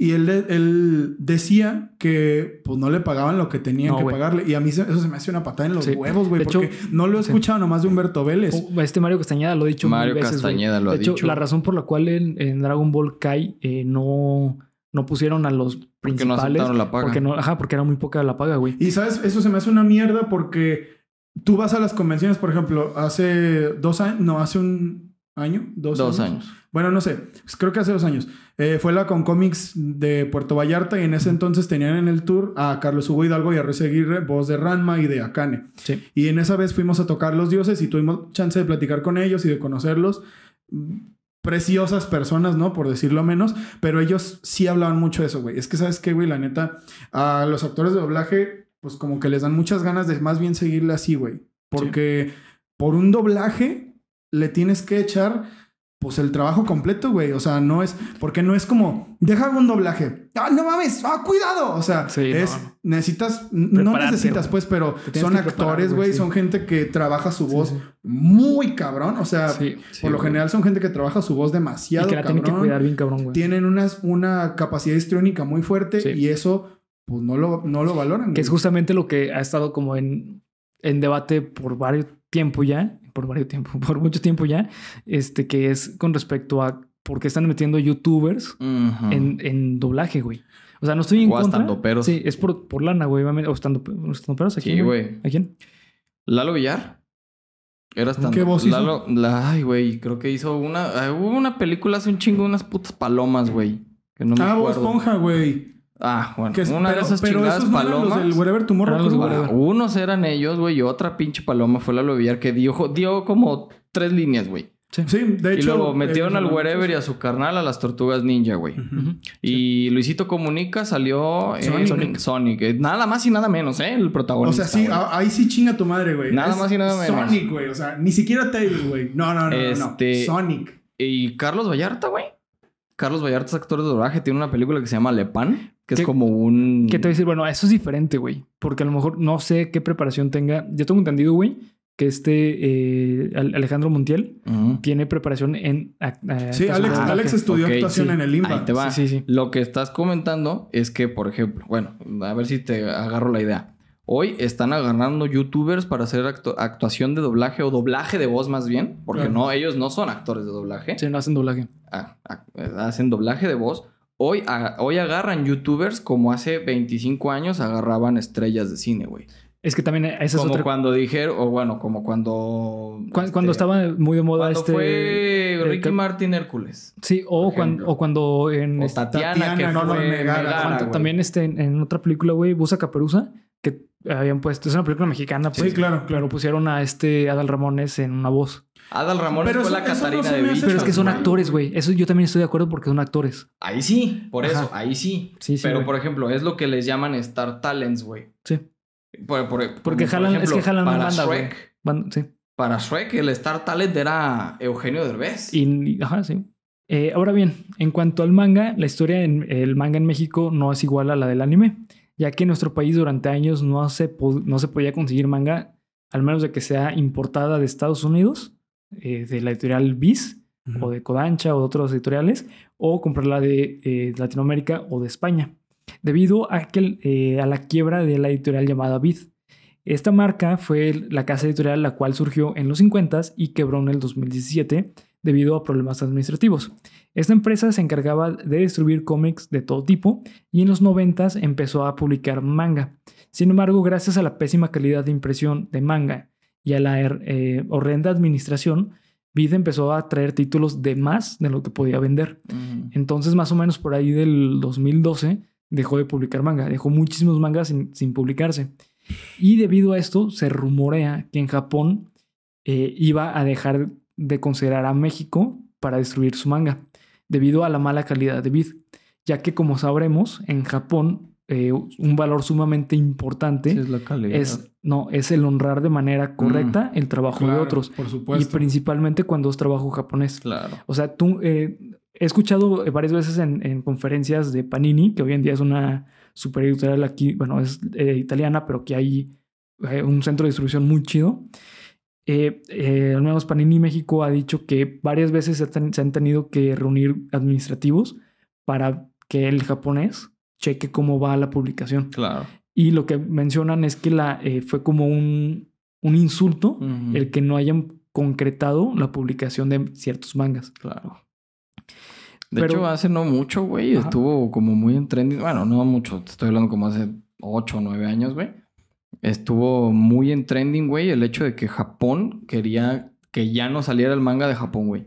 B: Y él, él decía que pues no le pagaban lo que tenían
A: No,
B: que pagarle. Y a mí eso se me hace una patada en los
A: Sí.
B: huevos, güey.
A: Hecho,
B: Porque no lo he
A: sí.
B: escuchado nomás de Humberto Vélez.
A: Oh, Este Mario Castañeda lo ha dicho
C: Mario
A: mil veces.
C: Castañeda lo ha
A: hecho,
C: dicho.
A: la razón por la cual en, en Dragon Ball Kai eh, no, no pusieron a los
C: Porque no
A: principales.
C: aceptaron la paga.
A: Porque no, ajá, porque era muy poca la paga, güey.
B: Y sabes, eso se me hace una mierda porque tú vas a las convenciones, por ejemplo, hace dos años, no, hace un año, dos,
C: Dos años.
B: Bueno, no sé, pues creo que hace dos años. Eh, fue la con cómics de Puerto Vallarta y en ese entonces tenían en el tour a Carlos Hugo Hidalgo y a Ruiz Aguirre, voz de Ranma y de Akane.
A: Sí.
B: Y en esa vez fuimos a tocar los dioses y tuvimos chance de platicar con ellos y de conocerlos. Preciosas personas, ¿no? Por decirlo menos. Pero ellos sí hablaban mucho de eso, güey. Es que, ¿sabes qué, güey? La neta, a los actores de doblaje, pues como que les dan muchas ganas de más bien seguirle así, güey. Porque por un doblaje le tienes que echar pues el trabajo completo, güey. O sea, no es, porque no es como, deja un doblaje. Ah, no mames, ah, cuidado. O sea,
A: Sí,
B: es,
A: no,
B: necesitas, no necesitas, pues, pero son actores,
A: güey, sí.
B: son gente que trabaja su voz
A: sí.
B: muy cabrón. O sea, por lo general son gente que trabaja su voz
A: Y
B: demasiado
A: que la
B: cabrón.
A: tienen que cuidar bien cabrón, güey.
B: Tienen unas, una capacidad histriónica muy fuerte y eso, pues, no lo, no lo valoran.
A: Que es justamente lo que ha estado como en, en debate por varios tiempo ya, por varios tiempo, por mucho tiempo ya, este que es con respecto a por qué están metiendo youtubers en, en doblaje, güey. O sea, no estoy en
C: O
A: contra.
C: estandoperos.
A: Sí, es por, por lana, güey. obviamente. O estando, estandoperos. ¿A
C: Sí,
A: quién,
C: güey.
A: ¿A quién?
C: Lalo Villar. Era stand
B: ¿Qué voz hizo?
C: Lalo, la- ay, güey, creo que hizo una. hubo una película hace un chingo, unas putas palomas, güey. Que no me
B: Ah,
C: acuerdo.
B: Esponja, güey.
C: Ah, bueno.
B: Que es-
C: una
B: pero,
C: de esas
B: pero
C: chingadas
B: esos no eran los
C: palomas.
B: del Wherever Tomorrow.
A: Eran los
C: unos eran ellos, güey, y otra pinche paloma fue Lalo Villar que dio, dio como tres líneas, güey.
A: Sí.
B: Sí, de hecho.
C: Y luego metieron
B: ellos
C: al Wherever y a su carnal a las tortugas ninja, güey. Y Luisito Comunica salió en
A: Sonic.
C: Sonic. Sonic. Eh, Nada más y nada menos, ¿eh? El
B: O
C: protagonista.
B: sea, sí,
C: güey.
B: ahí sí chinga tu madre, güey.
C: Nada
B: Es
C: más y nada menos.
B: Sonic, güey. O sea, ni siquiera Taylor, güey. No, no, no, no,
C: Este-
B: no. Sonic.
C: Y Carlos Vallarta, güey. Carlos Vallarta es actor de doblaje. Tiene una película que se llama Le Pan, que es
A: ¿Qué-
C: como un...
A: Que te voy a decir, bueno, eso es diferente, güey. Porque a lo mejor no sé qué preparación tenga. Yo tengo entendido, güey, que este eh, Al- Alejandro Montiel tiene preparación en. eh,
B: Sí, Alex. Alex estudió actuación
A: sí.
B: en el IMBA.
C: Ahí te va.
A: Sí, sí, sí.
C: Lo que estás comentando es que, por ejemplo, bueno, a ver si te agarro la idea. Hoy están agarrando youtubers para hacer actu- actuación de doblaje o doblaje de voz más bien, porque
B: Claro.
C: no, ellos no son actores de doblaje.
A: Sí, no hacen doblaje.
C: Ah, hacen doblaje de voz. Hoy, a- hoy agarran youtubers como hace 25 años agarraban estrellas de cine, güey.
A: Es que también esa es
C: Como
A: otra.
C: cuando dijeron, o bueno, como cuando...
A: Cuando, cuando
C: este,
A: estaba muy de moda
C: Cuando
A: este.
C: fue Ricky Martin Hércules.
A: Sí, o cuando, o cuando en.
C: O
A: este-
C: Tatiana,
B: Tatiana,
C: que
B: no, no, Megara,
C: Megara,
A: también este, en, en otra película, güey, Busa Caperuza, que habían puesto. Es una película mexicana, pues.
B: Sí, claro.
A: Pero pusieron a este Adal Ramones en una voz.
C: Adal Ramones
B: Pero
C: fue
B: eso-
C: la
B: no
C: Catarina de Bichos.
A: Pero es que son
B: mal,
A: actores, güey. Eso yo también estoy de acuerdo porque son actores.
C: Ahí sí, por
A: Ajá.
C: eso, ahí sí.
A: Sí, sí.
C: Pero, por ejemplo, es lo que les llaman Star Talents, güey.
A: Sí.
C: Por- por-
A: Porque
C: por
A: jalan- es
C: ejemplo,
A: que jalan
C: para
A: banda.
C: Shrek,
A: sí.
C: para Shrek, el Star Talent era Eugenio Derbez.
A: Y, y- ajá, sí. Eh, ahora bien, en cuanto al manga, la historia en el manga en México no es igual a la del anime, ya que en nuestro país durante años no se, no se podía conseguir manga, al menos de que sea importada de Estados Unidos, eh, de la editorial Viz, o de Kodansha o de otras editoriales, o comprarla de eh, Latinoamérica o de España, debido a, que, eh, a la quiebra de la editorial llamada Vid. Esta marca fue la casa editorial la cual surgió en los 50s y quebró en el 2017 debido a problemas administrativos. Esta empresa se encargaba de distribuir cómics de todo tipo y en los 90s empezó a publicar manga. Sin embargo, gracias a la pésima calidad de impresión de manga y a la eh, horrenda administración, Vid empezó a traer títulos de más de lo que podía vender.
C: Ujú.
A: Entonces, más o menos por ahí del 2012, dejó de publicar manga. Dejó muchísimos mangas sin, sin publicarse. Y debido a esto, se rumorea que en Japón eh, iba a dejar de considerar a México para destruir su manga, debido a la mala calidad de Vid. Ya que, como sabremos, en Japón, eh, un valor sumamente importante
C: Sí, es la
A: es, no, es el honrar de manera correcta el trabajo de
B: Claro,
A: otros.
B: Por
A: Y
B: supuesto.
A: principalmente cuando es trabajo japonés.
C: Claro.
A: O sea, tú eh, he escuchado eh, varias veces en, en conferencias de Panini, que hoy en día es una super editorial aquí, bueno, es eh, italiana, pero que hay eh, un centro de distribución muy chido. Eh, eh, al menos Panini México ha dicho que varias veces se, han- se han tenido que reunir administrativos para que el japonés cheque cómo va la publicación.
C: Claro.
A: Y lo que mencionan es que la, eh, fue como un, un insulto
C: Ujú.
A: el que no hayan concretado la publicación de ciertos mangas.
C: Claro. De
A: Pero-
C: hecho, hace no mucho, güey, estuvo como muy en trending. Bueno, no mucho, te estoy hablando como hace 8 o 9 años, güey. Estuvo muy en trending, güey, el hecho de que Japón quería que ya no saliera el manga de Japón, güey.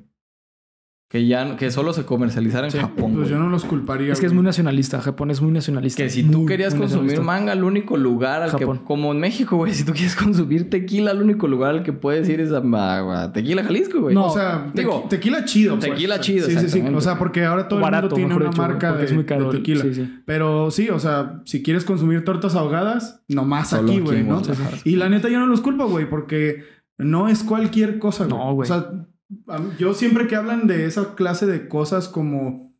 C: Que ya que solo se comercializara en
B: Sí,
C: Japón.
B: pues
C: güey.
B: yo no los culparía.
A: Es que es muy nacionalista. Japón es muy nacionalista.
C: Que si tú querías consumir manga, el único lugar al
A: Japón.
C: que... Como en México, güey. Si tú quieres consumir tequila, el único lugar al que puedes ir es a, a- a Tequila Jalisco, güey.
A: No,
B: O sea, te-
C: digo,
B: tequila chido. pues.
C: tequila chido,
B: Sí, sí, sí. O sea, porque ahora todo
A: Barato,
B: el mundo tiene una marca de,
A: es muy caro
B: de
A: el-
B: tequila.
A: sí, sí.
B: Pero sí, o sea, si quieres consumir tortas ahogadas, nomás
C: Solo
B: aquí, güey, ¿no? Y la neta yo no los culpo, güey, porque no es cualquier cosa, güey.
A: No, güey.
B: O sea, yo siempre que hablan de esa clase de cosas como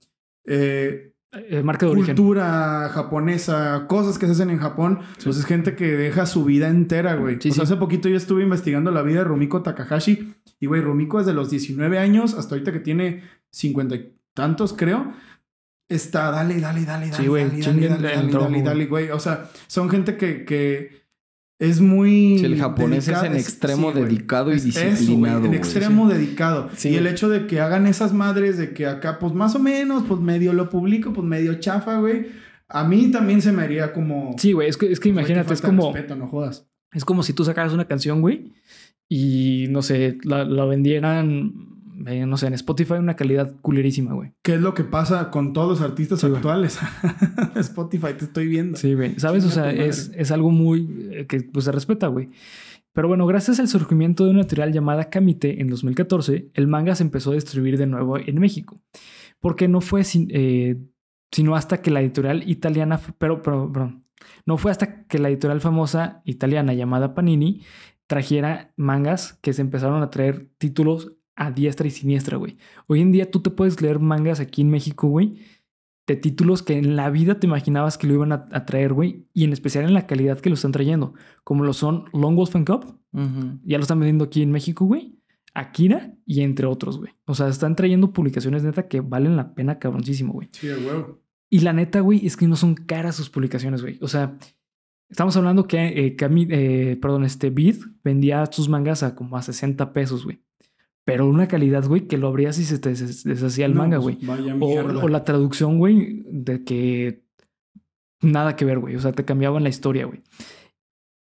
B: eh,
A: Eh, marca de origen.
B: cultura japonesa, cosas que se hacen en Japón, pues es gente que deja su vida entera, güey.
A: Sí,
B: o sea,
A: sí.
B: hace poquito yo estuve investigando la vida de Rumiko Takahashi y, güey, Rumiko desde los 19 años hasta ahorita que tiene 50 y tantos, creo. Está, dale, dale, dale, dale,
A: Sí,
B: dale, dale, dale, dale, dale,
A: güey.
B: O sea, son gente que, que es muy...
C: Sí, el japonés es en extremo dedicado y
B: Es
C: disciplinado.
B: en extremo dedicado.
C: Sí.
B: Y el hecho de que hagan esas madres de que acá, pues más o menos, pues medio lo publico, pues medio chafa, güey. A mí también se me haría como...
A: Sí, güey. Es que, es que
B: pues,
A: imagínate, es como,
B: respeto, no jodas.
A: es como si tú sacaras una canción, güey, y no sé, la, la vendieran, eh, no sé, en Spotify una calidad culerísima, güey.
B: ¿Qué es lo que pasa con todos los artistas
A: Sí,
B: actuales? Spotify, te estoy viendo.
A: Sí, güey. ¿Sabes? O sea, es, es algo muy eh, que pues, se respeta, güey. Pero bueno, gracias al surgimiento de una editorial llamada Kamite en 2014, el manga se empezó a distribuir de nuevo en México. Porque no fue sin- eh, sino hasta que la editorial italiana, pero, pero, perdón, no fue hasta que la editorial famosa italiana llamada Panini trajera mangas que se empezaron a traer títulos a diestra y siniestra, güey. Hoy en día tú te puedes leer mangas aquí en México, güey, de títulos que en la vida te imaginabas que lo iban a, a traer, güey, y en especial en la calidad que lo están trayendo, como lo son Long Wolf and Cup, ya lo están vendiendo aquí en México, güey, Akira y entre otros, güey. O sea, están trayendo publicaciones neta que valen la pena cabroncísimo, güey.
B: Sí, de huevo.
A: Y la neta, güey, es que no son caras sus publicaciones, güey. O sea, estamos hablando que, eh, Cami- eh, perdón, este Bid vendía sus mangas a como a 60 pesos, güey. Pero una calidad, güey, que lo abrías y se te des- deshacía el
B: No,
A: manga,
B: pues,
A: güey. O, la traducción, güey, de que nada que ver, güey. O sea, te cambiaban la historia, güey.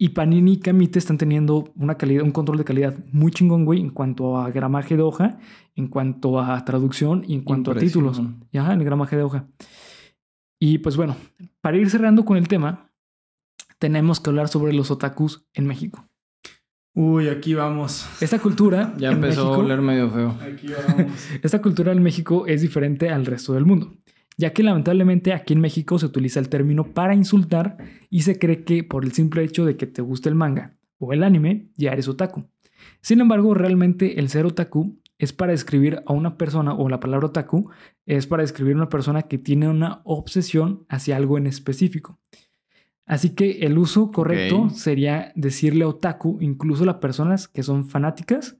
A: Y Panini y Kamite están teniendo una calidad, un control de calidad muy chingón, güey, en cuanto a gramaje de hoja, en cuanto a traducción y en cuanto a títulos. Y, Ajá, el gramaje de hoja. Y pues bueno, para ir cerrando con el tema, tenemos que hablar sobre los otakus en México.
B: Uy, aquí vamos.
A: Esta cultura
C: Ya
A: en
C: empezó
A: México-
C: a oler medio feo.
B: Aquí vamos.
A: Esta cultura en México es diferente al resto del mundo, ya que lamentablemente aquí en México se utiliza el término para insultar y se cree que por el simple hecho de que te guste el manga o el anime ya eres otaku. Sin embargo, realmente el ser otaku es para describir a una persona o la palabra otaku es para describir a una persona que tiene una obsesión hacia algo en específico. Así que el uso correcto sería decirle otaku incluso a las personas que son fanáticas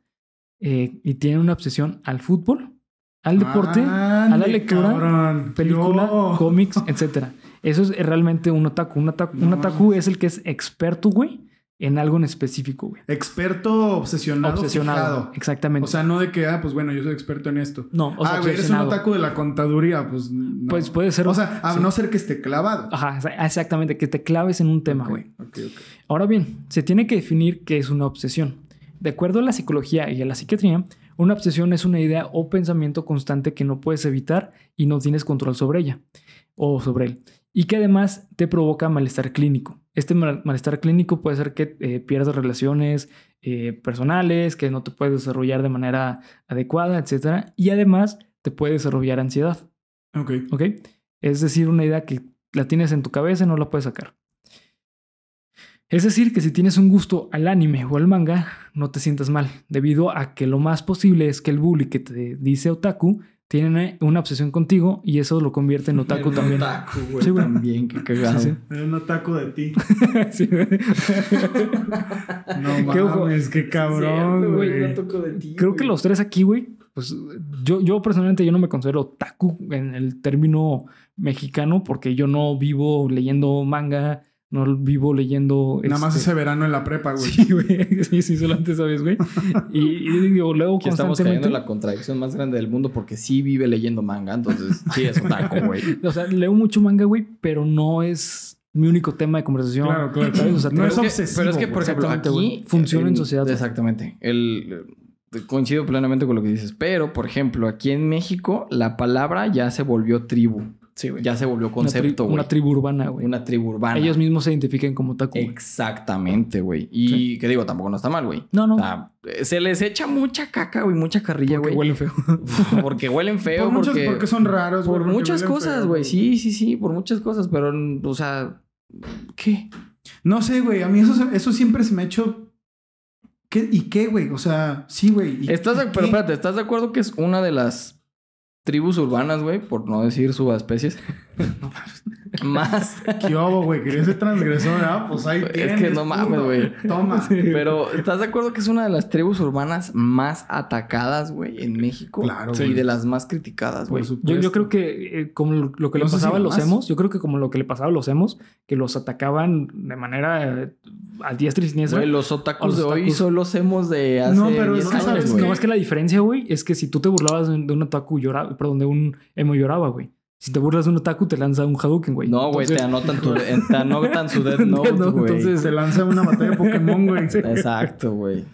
A: eh, y tienen una obsesión al fútbol, al deporte, a la lectura,
B: cabrón.
A: película, cómics, etcétera. Eso es realmente un otaku. Un otaku, un otaku es el que es experto, güey, en algo en específico, güey.
B: Experto obsesionado.
A: Obsesionado.
B: fijado.
A: Exactamente.
B: O sea, no de que, ah, pues bueno, yo soy experto en esto.
A: no, o sea,
B: ah, güey, eres un otaku de la contaduría, pues. no.
A: Pues puede ser.
B: O sea, a
A: sí.
B: no ser que esté clavado.
A: Ajá, exactamente, que te claves en un tema,
B: Ok,
A: güey.
B: ok, ok.
A: Ahora bien, se tiene que definir qué es una obsesión. De acuerdo a la psicología y a la psiquiatría, Una obsesión es una idea o pensamiento constante que no puedes evitar y no tienes control sobre ella o sobre él. Y que además te provoca malestar clínico. Este mal- malestar clínico puede ser que eh, pierdas relaciones eh, personales, que no te puedes desarrollar de manera adecuada, etc. Y además te puede desarrollar ansiedad.
B: Ok.
A: ¿Ok? Es decir, una idea que la tienes en tu cabeza y no la puedes sacar. Es decir, que si tienes un gusto al anime o al manga, no te sientas mal, debido a que lo más posible es que el bully que te dice otaku tiene una obsesión contigo y eso lo convierte en otaku
C: El
A: también.
C: Otaku, güey.
A: Sí, güey.
C: También, qué cagado.
A: Sí,
B: Era un ataco de ti.
A: Sí, güey.
B: No
A: Qué
B: mames, qué cabrón,
C: Cierto,
B: güey.
C: de ti,
A: Creo que los tres aquí, güey, pues yo, yo personalmente yo no me considero otaku en el término mexicano porque yo no vivo leyendo manga, no vivo leyendo...
B: Nada más
A: este,
B: ese verano en la prepa, güey.
A: Sí, güey. Sí, sí, solamente sabes, güey. Y, y digo, luego
C: Aquí estamos cayendo en la contradicción más grande del mundo porque sí vive leyendo manga, entonces sí es otaku, güey.
A: O sea, leo mucho manga, güey, pero no es mi único tema de conversación.
B: Claro, claro.
A: ¿sabes? O sea,
B: No es
A: que-
B: obsesivo.
C: Pero es que, por ejemplo, aquí...
A: Funciona en sociedad.
C: Exactamente. El, eh, coincido plenamente con lo que dices. Pero, por ejemplo, aquí en México, la palabra ya se volvió tribu.
A: Sí, güey.
C: Ya se volvió concepto,
A: tri-
C: güey.
A: una tribu urbana, güey.
C: Una tribu urbana.
A: Ellos mismos se identifican como otaku. güey.
C: Exactamente, güey. Y que digo, tampoco no está mal, güey.
A: No, no.
C: O sea, se les echa mucha caca, güey, mucha carrilla,
A: porque
C: güey.
A: huelen feo.
C: Porque huelen feo,
B: Por muchos-
C: porque...
B: porque son raros, güey,
C: Por
B: porque
C: muchas cosas, güey. Sí, sí, sí, por muchas cosas. Pero, o sea... ¿Qué?
B: No sé, güey. A mí eso, eso siempre se me ha hecho. ¿Qué? ¿Y qué, güey? O sea, sí, güey. ¿y-
C: ¿Estás de, pero espérate, ¿estás de acuerdo que es una de las tribus urbanas, güey? Por no decir subespecies. Más.
B: ¿Qué hubo, güey? Quería ser transgresor, ¿ah? Pues ahí
C: Es
B: tienes.
C: que no mames, güey.
B: Toma.
C: Pero, ¿estás de acuerdo que es una de las tribus urbanas más atacadas, güey, en México?
B: Claro,
C: Y de las más criticadas, güey.
A: Yo, yo creo que eh, como lo, lo que
B: No
A: le
B: si
A: pasaba a los
B: más.
A: emos, yo creo que como lo que le pasaba a los emos, que los atacaban de manera eh, a diestra y siniestra.
C: Güey, los otakus
A: los
C: de hoy
A: otakus.
C: son los emos de hace
B: No, pero
C: 10
B: es que
C: años,
B: sabes
C: güey.
A: No, es que la diferencia, güey, es que si tú te burlabas de, de un otaku lloraba, perdón, de un emo lloraba, güey. Si te burlas de un otaku, te lanza un Hadouken, güey.
C: No, güey, te anotan, tu, te anotan su Death Note,
A: No,
C: güey.
A: entonces-
B: Se lanza una batalla de Pokémon, güey.
C: Exacto, güey.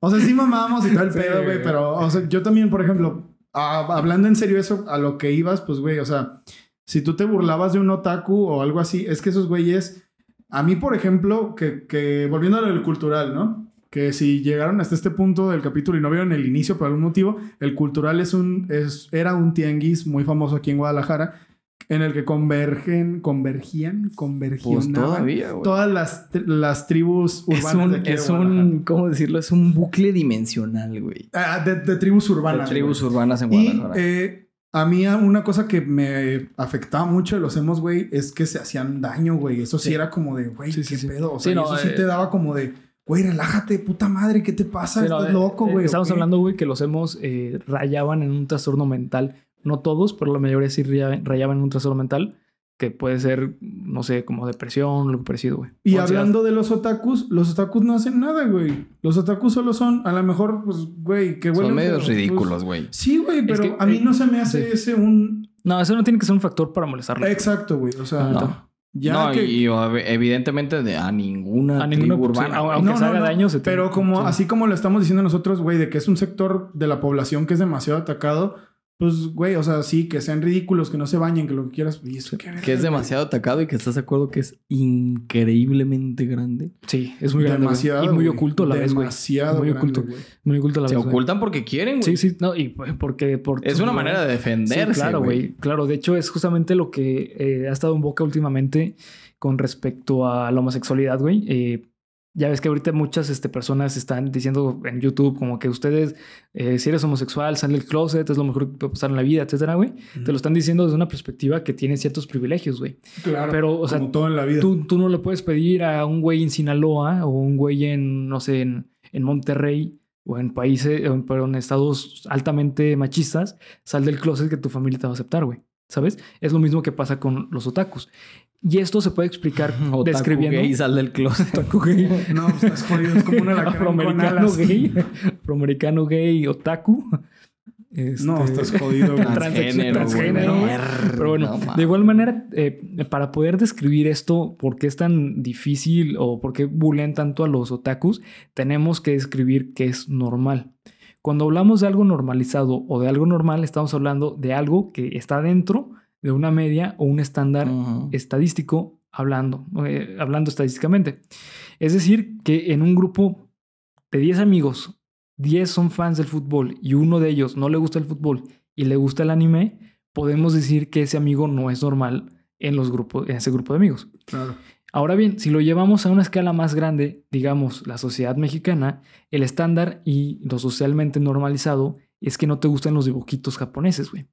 B: O sea, sí mamamos y tal
A: Sí,
B: pedo, güey.
A: güey.
B: Pero, o sea, yo también, por ejemplo, a- hablando en serio eso, a lo que ibas, pues, güey, o sea, si tú te burlabas de un otaku o algo así, es que esos güeyes, a mí, por ejemplo, que, que volviendo a lo del cultural, ¿no? Que si llegaron hasta este punto del capítulo y no vieron el inicio por algún motivo, el cultural es un, es, era un tianguis muy famoso aquí en Guadalajara, en el que convergen, convergían, convergían.
C: Pues todavía.
B: Todas las, las tribus
C: Es
B: urbanas
C: un,
B: de aquí de
C: es
B: Guadalajara.
C: un, ¿cómo decirlo? Es un bucle dimensional, güey.
B: Ah, de, de tribus
C: De
B: urbanas.
C: tribus
B: güey.
C: urbanas en
B: Y
C: Guadalajara.
B: eh, a mí una cosa que me afectaba mucho de los emos, güey, es que se hacían daño, güey. Eso sí,
A: Sí.
B: era como de, güey,
A: Sí,
B: qué
A: sí,
B: pedo. O sea, y
A: no,
B: eso sí
A: eh,
B: te daba como de, güey, relájate, puta madre, ¿qué te pasa?
A: No,
B: Estás
A: eh,
B: loco,
A: eh,
B: güey.
A: Estamos
B: ¿o qué?
A: hablando, güey, que los emos eh, rayaban en un trastorno mental. No todos, pero la mayoría sí raya- rayaban en un trastorno mental que puede ser, no sé, como depresión o algo parecido, güey.
B: Y hablando de los otakus, los otakus no hacen nada, güey. Los otakus solo son, a lo mejor, pues, güey, que
C: Son medios
B: feo, pues,
C: ridículos, güey.
B: sí, güey, pero
A: que,
B: a mí
A: eh,
B: no se me hace
A: sí.
B: ese un...
A: No, eso no tiene que ser un factor para molestarlo.
B: Exacto, güey. O sea,
C: No.
B: Ya
C: no,
B: que...
C: y, evidentemente de a ninguna,
A: A ninguna-
C: tribu urbana.
A: aunque se haga daño, se
B: Pero
A: tiene-
B: como,
A: sí.
B: así como lo estamos diciendo nosotros, güey, de que es un sector de la población que es demasiado atacado, pues, güey, o sea, sí, que sean ridículos, que no se bañen, que lo que quieras. Y eso, verga,
C: Que es demasiado atacado y que estás de acuerdo que es increíblemente grande.
A: Sí, es muy grande. güey.
B: Demasiado.
A: Y muy oculto a la vez, güey.
B: Demasiado.
A: Muy
B: grande,
A: oculto.
B: güey.
A: Muy oculto a la
C: Se
A: vez. güey.
C: ocultan porque quieren, güey.
A: Sí, sí, no, y porque por
C: Es una manera de defenderse,
A: Sí, claro, güey. Claro, de hecho es justamente lo que eh, ha estado en boca últimamente con respecto a la homosexualidad, güey. Eh, ya ves que ahorita muchas este, personas están diciendo en YouTube como que ustedes, eh, si eres homosexual, sal del closet, es lo mejor que puede pasar en la vida, etcétera, güey. Te lo están diciendo desde una perspectiva que tiene ciertos privilegios, güey.
B: Claro.
A: Pero, o sea,
B: como todo en la vida.
A: Tú, tú no le puedes pedir a un güey en Sinaloa o un güey en, no sé, en, en Monterrey o en países, o en- pero en estados altamente machistas, sal del closet que tu familia te va a aceptar, güey. ¿Sabes? Es lo mismo que pasa con los otakus. Y esto se puede explicar
C: Otaku
A: describiendo...
C: gay, sal del closet.
A: Otaku gay.
B: No, pues, estás jodido. Es como una
A: Afroamericano gay. Afroamericano gay, otaku.
B: No,
A: Este,
B: estás jodido,
C: Transgénero,
A: transgénero. Pero bueno,
C: No,
A: de igual manera, eh, para poder describir esto, por qué es tan difícil o por qué bulean tanto a los otakus, tenemos que describir qué es normal. Cuando hablamos de algo normalizado o de algo normal, estamos hablando de algo que está dentro de una media o un estándar estadístico hablando, eh, hablando estadísticamente. Es decir, que en un grupo de 10 amigos, 10 son fans del fútbol y uno de ellos no le gusta el fútbol y le gusta el anime, podemos decir que ese amigo no es normal en, los grupos, en ese grupo de amigos.
B: Claro.
A: Ahora bien, si lo llevamos a una escala más grande, digamos la sociedad mexicana, el estándar y lo socialmente normalizado es que no te gustan los dibujitos japoneses, güey.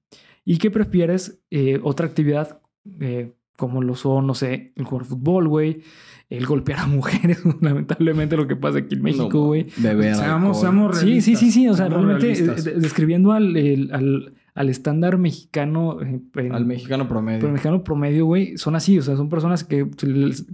A: Y que prefieres eh, otra actividad eh, como lo son, no sé, el jugar fútbol, güey, el golpear a mujeres, lamentablemente lo que pasa aquí en México,
C: No,
A: güey.
B: Seamos,
C: alcohol.
B: seamos
A: Sí, sí, sí, sí. O sea, realmente eh, de- describiendo al, el- al, al estándar mexicano, eh, en-
C: Al mexicano promedio.
A: pero mexicano promedio, güey, son así. O sea, son personas que,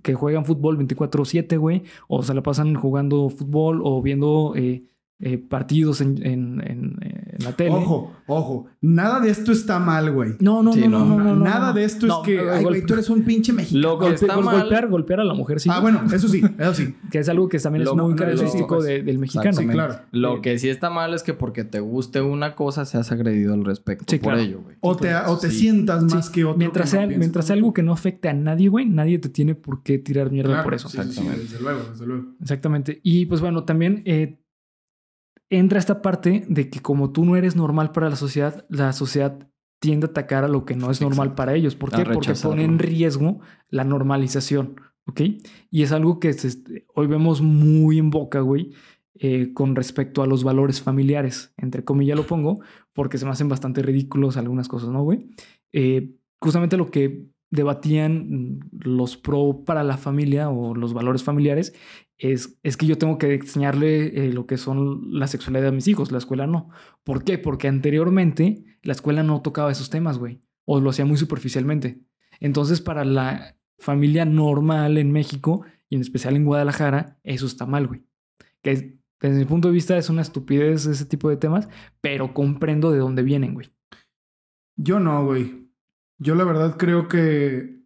A: que juegan fútbol 24-7, güey. O se la pasan jugando fútbol o viendo eh, eh, partidos en, en- en- en la tele.
B: Ojo, ojo. Nada de esto está mal, güey.
A: No, no,
C: Sí,
A: no, no,
C: no,
A: no, no, no,
B: Nada
A: no.
B: de esto
A: No,
B: es que,
A: eh,
B: ay, güey, tú eres un pinche mexicano.
C: Lo que
A: golpe-
C: está mal.
A: golpear, golpear a la mujer, sí.
B: Ah, bueno, eso sí, eso sí.
A: Que es algo que también es muy
C: lo-
A: característico de- del mexicano.
B: Sí, claro.
C: Lo que sí está mal es que porque te guste una cosa seas agredido al respecto
A: Sí,
C: por
A: claro.
C: ello, güey.
B: O te, o te
C: Sí.
B: sientas
A: Sí,
B: más que otro.
A: Mientras
B: que
A: sea, mientras sea algo que no afecte a nadie, güey, nadie te tiene por qué tirar mierda
B: Claro,
A: por eso.
B: sí, sí, sí,
C: Exactamente.
B: desde luego, desde luego.
A: Exactamente. Y pues bueno, también eh, entra esta parte de que como tú no eres normal para la sociedad, la sociedad tiende a atacar a lo que no es normal
C: Exacto.
A: para ellos. ¿Por qué? Porque pone en riesgo la normalización, ¿ok? Y es algo que se- hoy vemos muy en boca, güey, eh, con respecto a los valores familiares. Entre comillas lo pongo, porque se me hacen bastante ridículos algunas cosas, ¿no, güey? Eh, justamente lo que debatían los pro para la familia o los valores familiares es, es que yo tengo que enseñarle eh, lo que son la sexualidad a mis hijos, la escuela no. ¿Por qué? Porque anteriormente la escuela no tocaba esos temas, güey, o lo hacía muy superficialmente. Entonces, para la familia normal en México y en especial en Guadalajara, eso está mal, güey. Que es- desde mi punto de vista es una estupidez ese tipo de temas, pero comprendo de dónde vienen, güey.
B: Yo no, güey. Yo la verdad creo que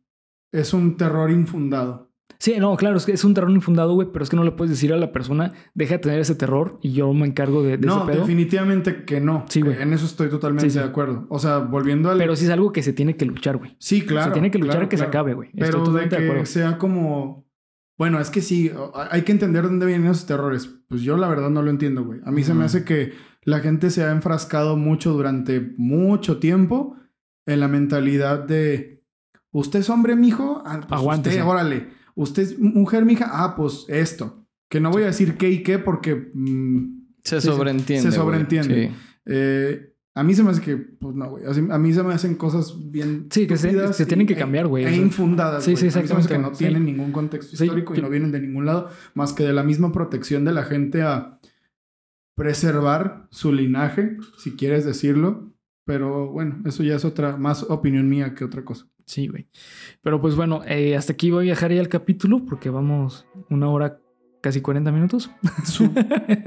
B: es un terror infundado.
A: Sí, no, claro, es que es un terror infundado, güey, pero es que no le puedes decir a la persona, deja de tener ese terror y yo me encargo de, de
B: no,
A: ese pedo.
B: definitivamente que no.
A: Sí, güey.
B: En eso estoy totalmente
A: Sí, sí.
B: de acuerdo. O sea, volviendo al...
A: Pero sí es algo que se tiene que luchar, güey.
B: sí, claro.
A: se tiene que luchar
B: claro,
A: a que se acabe, güey.
B: Pero de que sea como... Bueno, es que sí, hay que entender dónde vienen esos terrores. Pues yo la verdad no lo entiendo, güey. A mí se me hace que la gente se ha enfrascado mucho durante mucho tiempo en la mentalidad de... ¿Usted es hombre, mijo? Ah, pues
A: Aguántese.
B: usted, órale. ¿Usted es mujer, mija? Ah, pues esto. Que no voy a decir qué y qué porque... mm,
C: Se sobreentiende.
B: Se sobreentiende.
C: Sí.
B: eh, a mí se me hace que... Pues no, güey. A mí se me hacen cosas bien...
A: Sí, que se- se tienen que cambiar, güey.
B: E, infundadas,
A: sí, sí,
B: A mí se me hace que no
A: exactamente. Sí.
B: tienen ningún contexto
A: Sí,
B: histórico y no vienen de ningún lado más que de la misma protección de la gente a preservar su linaje, si quieres decirlo. Pero bueno, eso ya es otra, más opinión mía que otra cosa.
A: Sí, güey. Pero pues bueno, eh, hasta aquí voy a dejar ya el capítulo porque vamos una hora, casi 40 minutos.
B: Su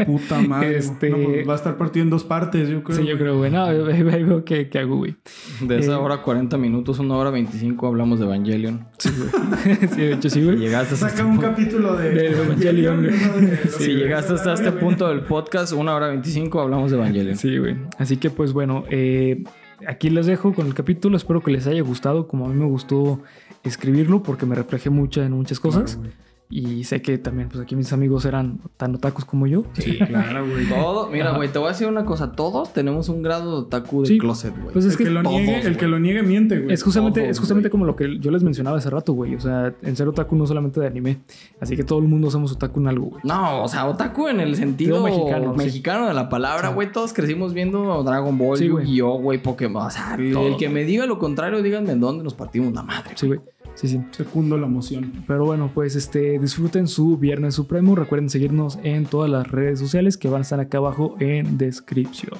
B: puta madre.
A: Este-
B: No, pues va a estar partido en dos partes, yo creo.
A: sí, yo creo, güey. No, ahí veo qué, qué hago, güey.
C: De esa
A: Eh,
C: hora 40 minutos, una hora 25 hablamos de Evangelion.
A: Sí, güey. sí, de hecho sí, güey.
C: Llegaste hasta
B: Saca
C: este
B: un
C: punto.
B: capítulo de...
A: De Evangelion, güey.
B: de-
C: Si
A: Sí,
C: llegaste hasta este punto del podcast, una hora 25 hablamos de Evangelion.
A: Sí, güey. Así que pues bueno, eh, aquí les dejo con el capítulo. Espero que les haya gustado como a mí me gustó escribirlo porque me reflejé mucho en muchas cosas.
B: Claro, güey.
A: Y sé que también pues aquí mis amigos eran tan otakus como yo.
B: Sí, claro, güey.
C: Todo, mira, güey, te voy a decir una cosa. Todos tenemos un grado de otaku de
A: Sí.
C: closet, güey.
A: Pues es
B: el
A: que
B: que, lo
C: todos,
B: niegue, el que lo niegue miente, güey.
A: Es justamente,
C: Todos,
A: es justamente como lo que yo les mencionaba hace rato, güey. O sea, en ser otaku no solamente de anime. Así que todo el mundo somos otaku en algo, güey.
C: No, o sea, otaku en el sentido mexicano,
A: mexicano, sí.
C: de la palabra,
A: Sí.
C: güey. Todos crecimos viendo Dragon Ball,
A: Sí.
C: Yu-Gi-Oh, güey, Pokémon. O sea, el,
A: Todo.
C: el que me diga lo contrario, díganme en dónde nos partimos la madre.
A: Sí, güey. Sí, sí.
B: Secundo la emoción.
A: Pero bueno, pues este, disfruten su Viernes Supremo. Recuerden seguirnos en todas las redes sociales que van a estar acá abajo en descripción.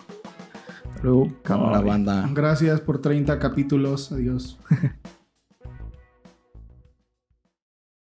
A: Hasta luego.
C: Cámara banda.
B: Gracias por 30 capítulos. Adiós.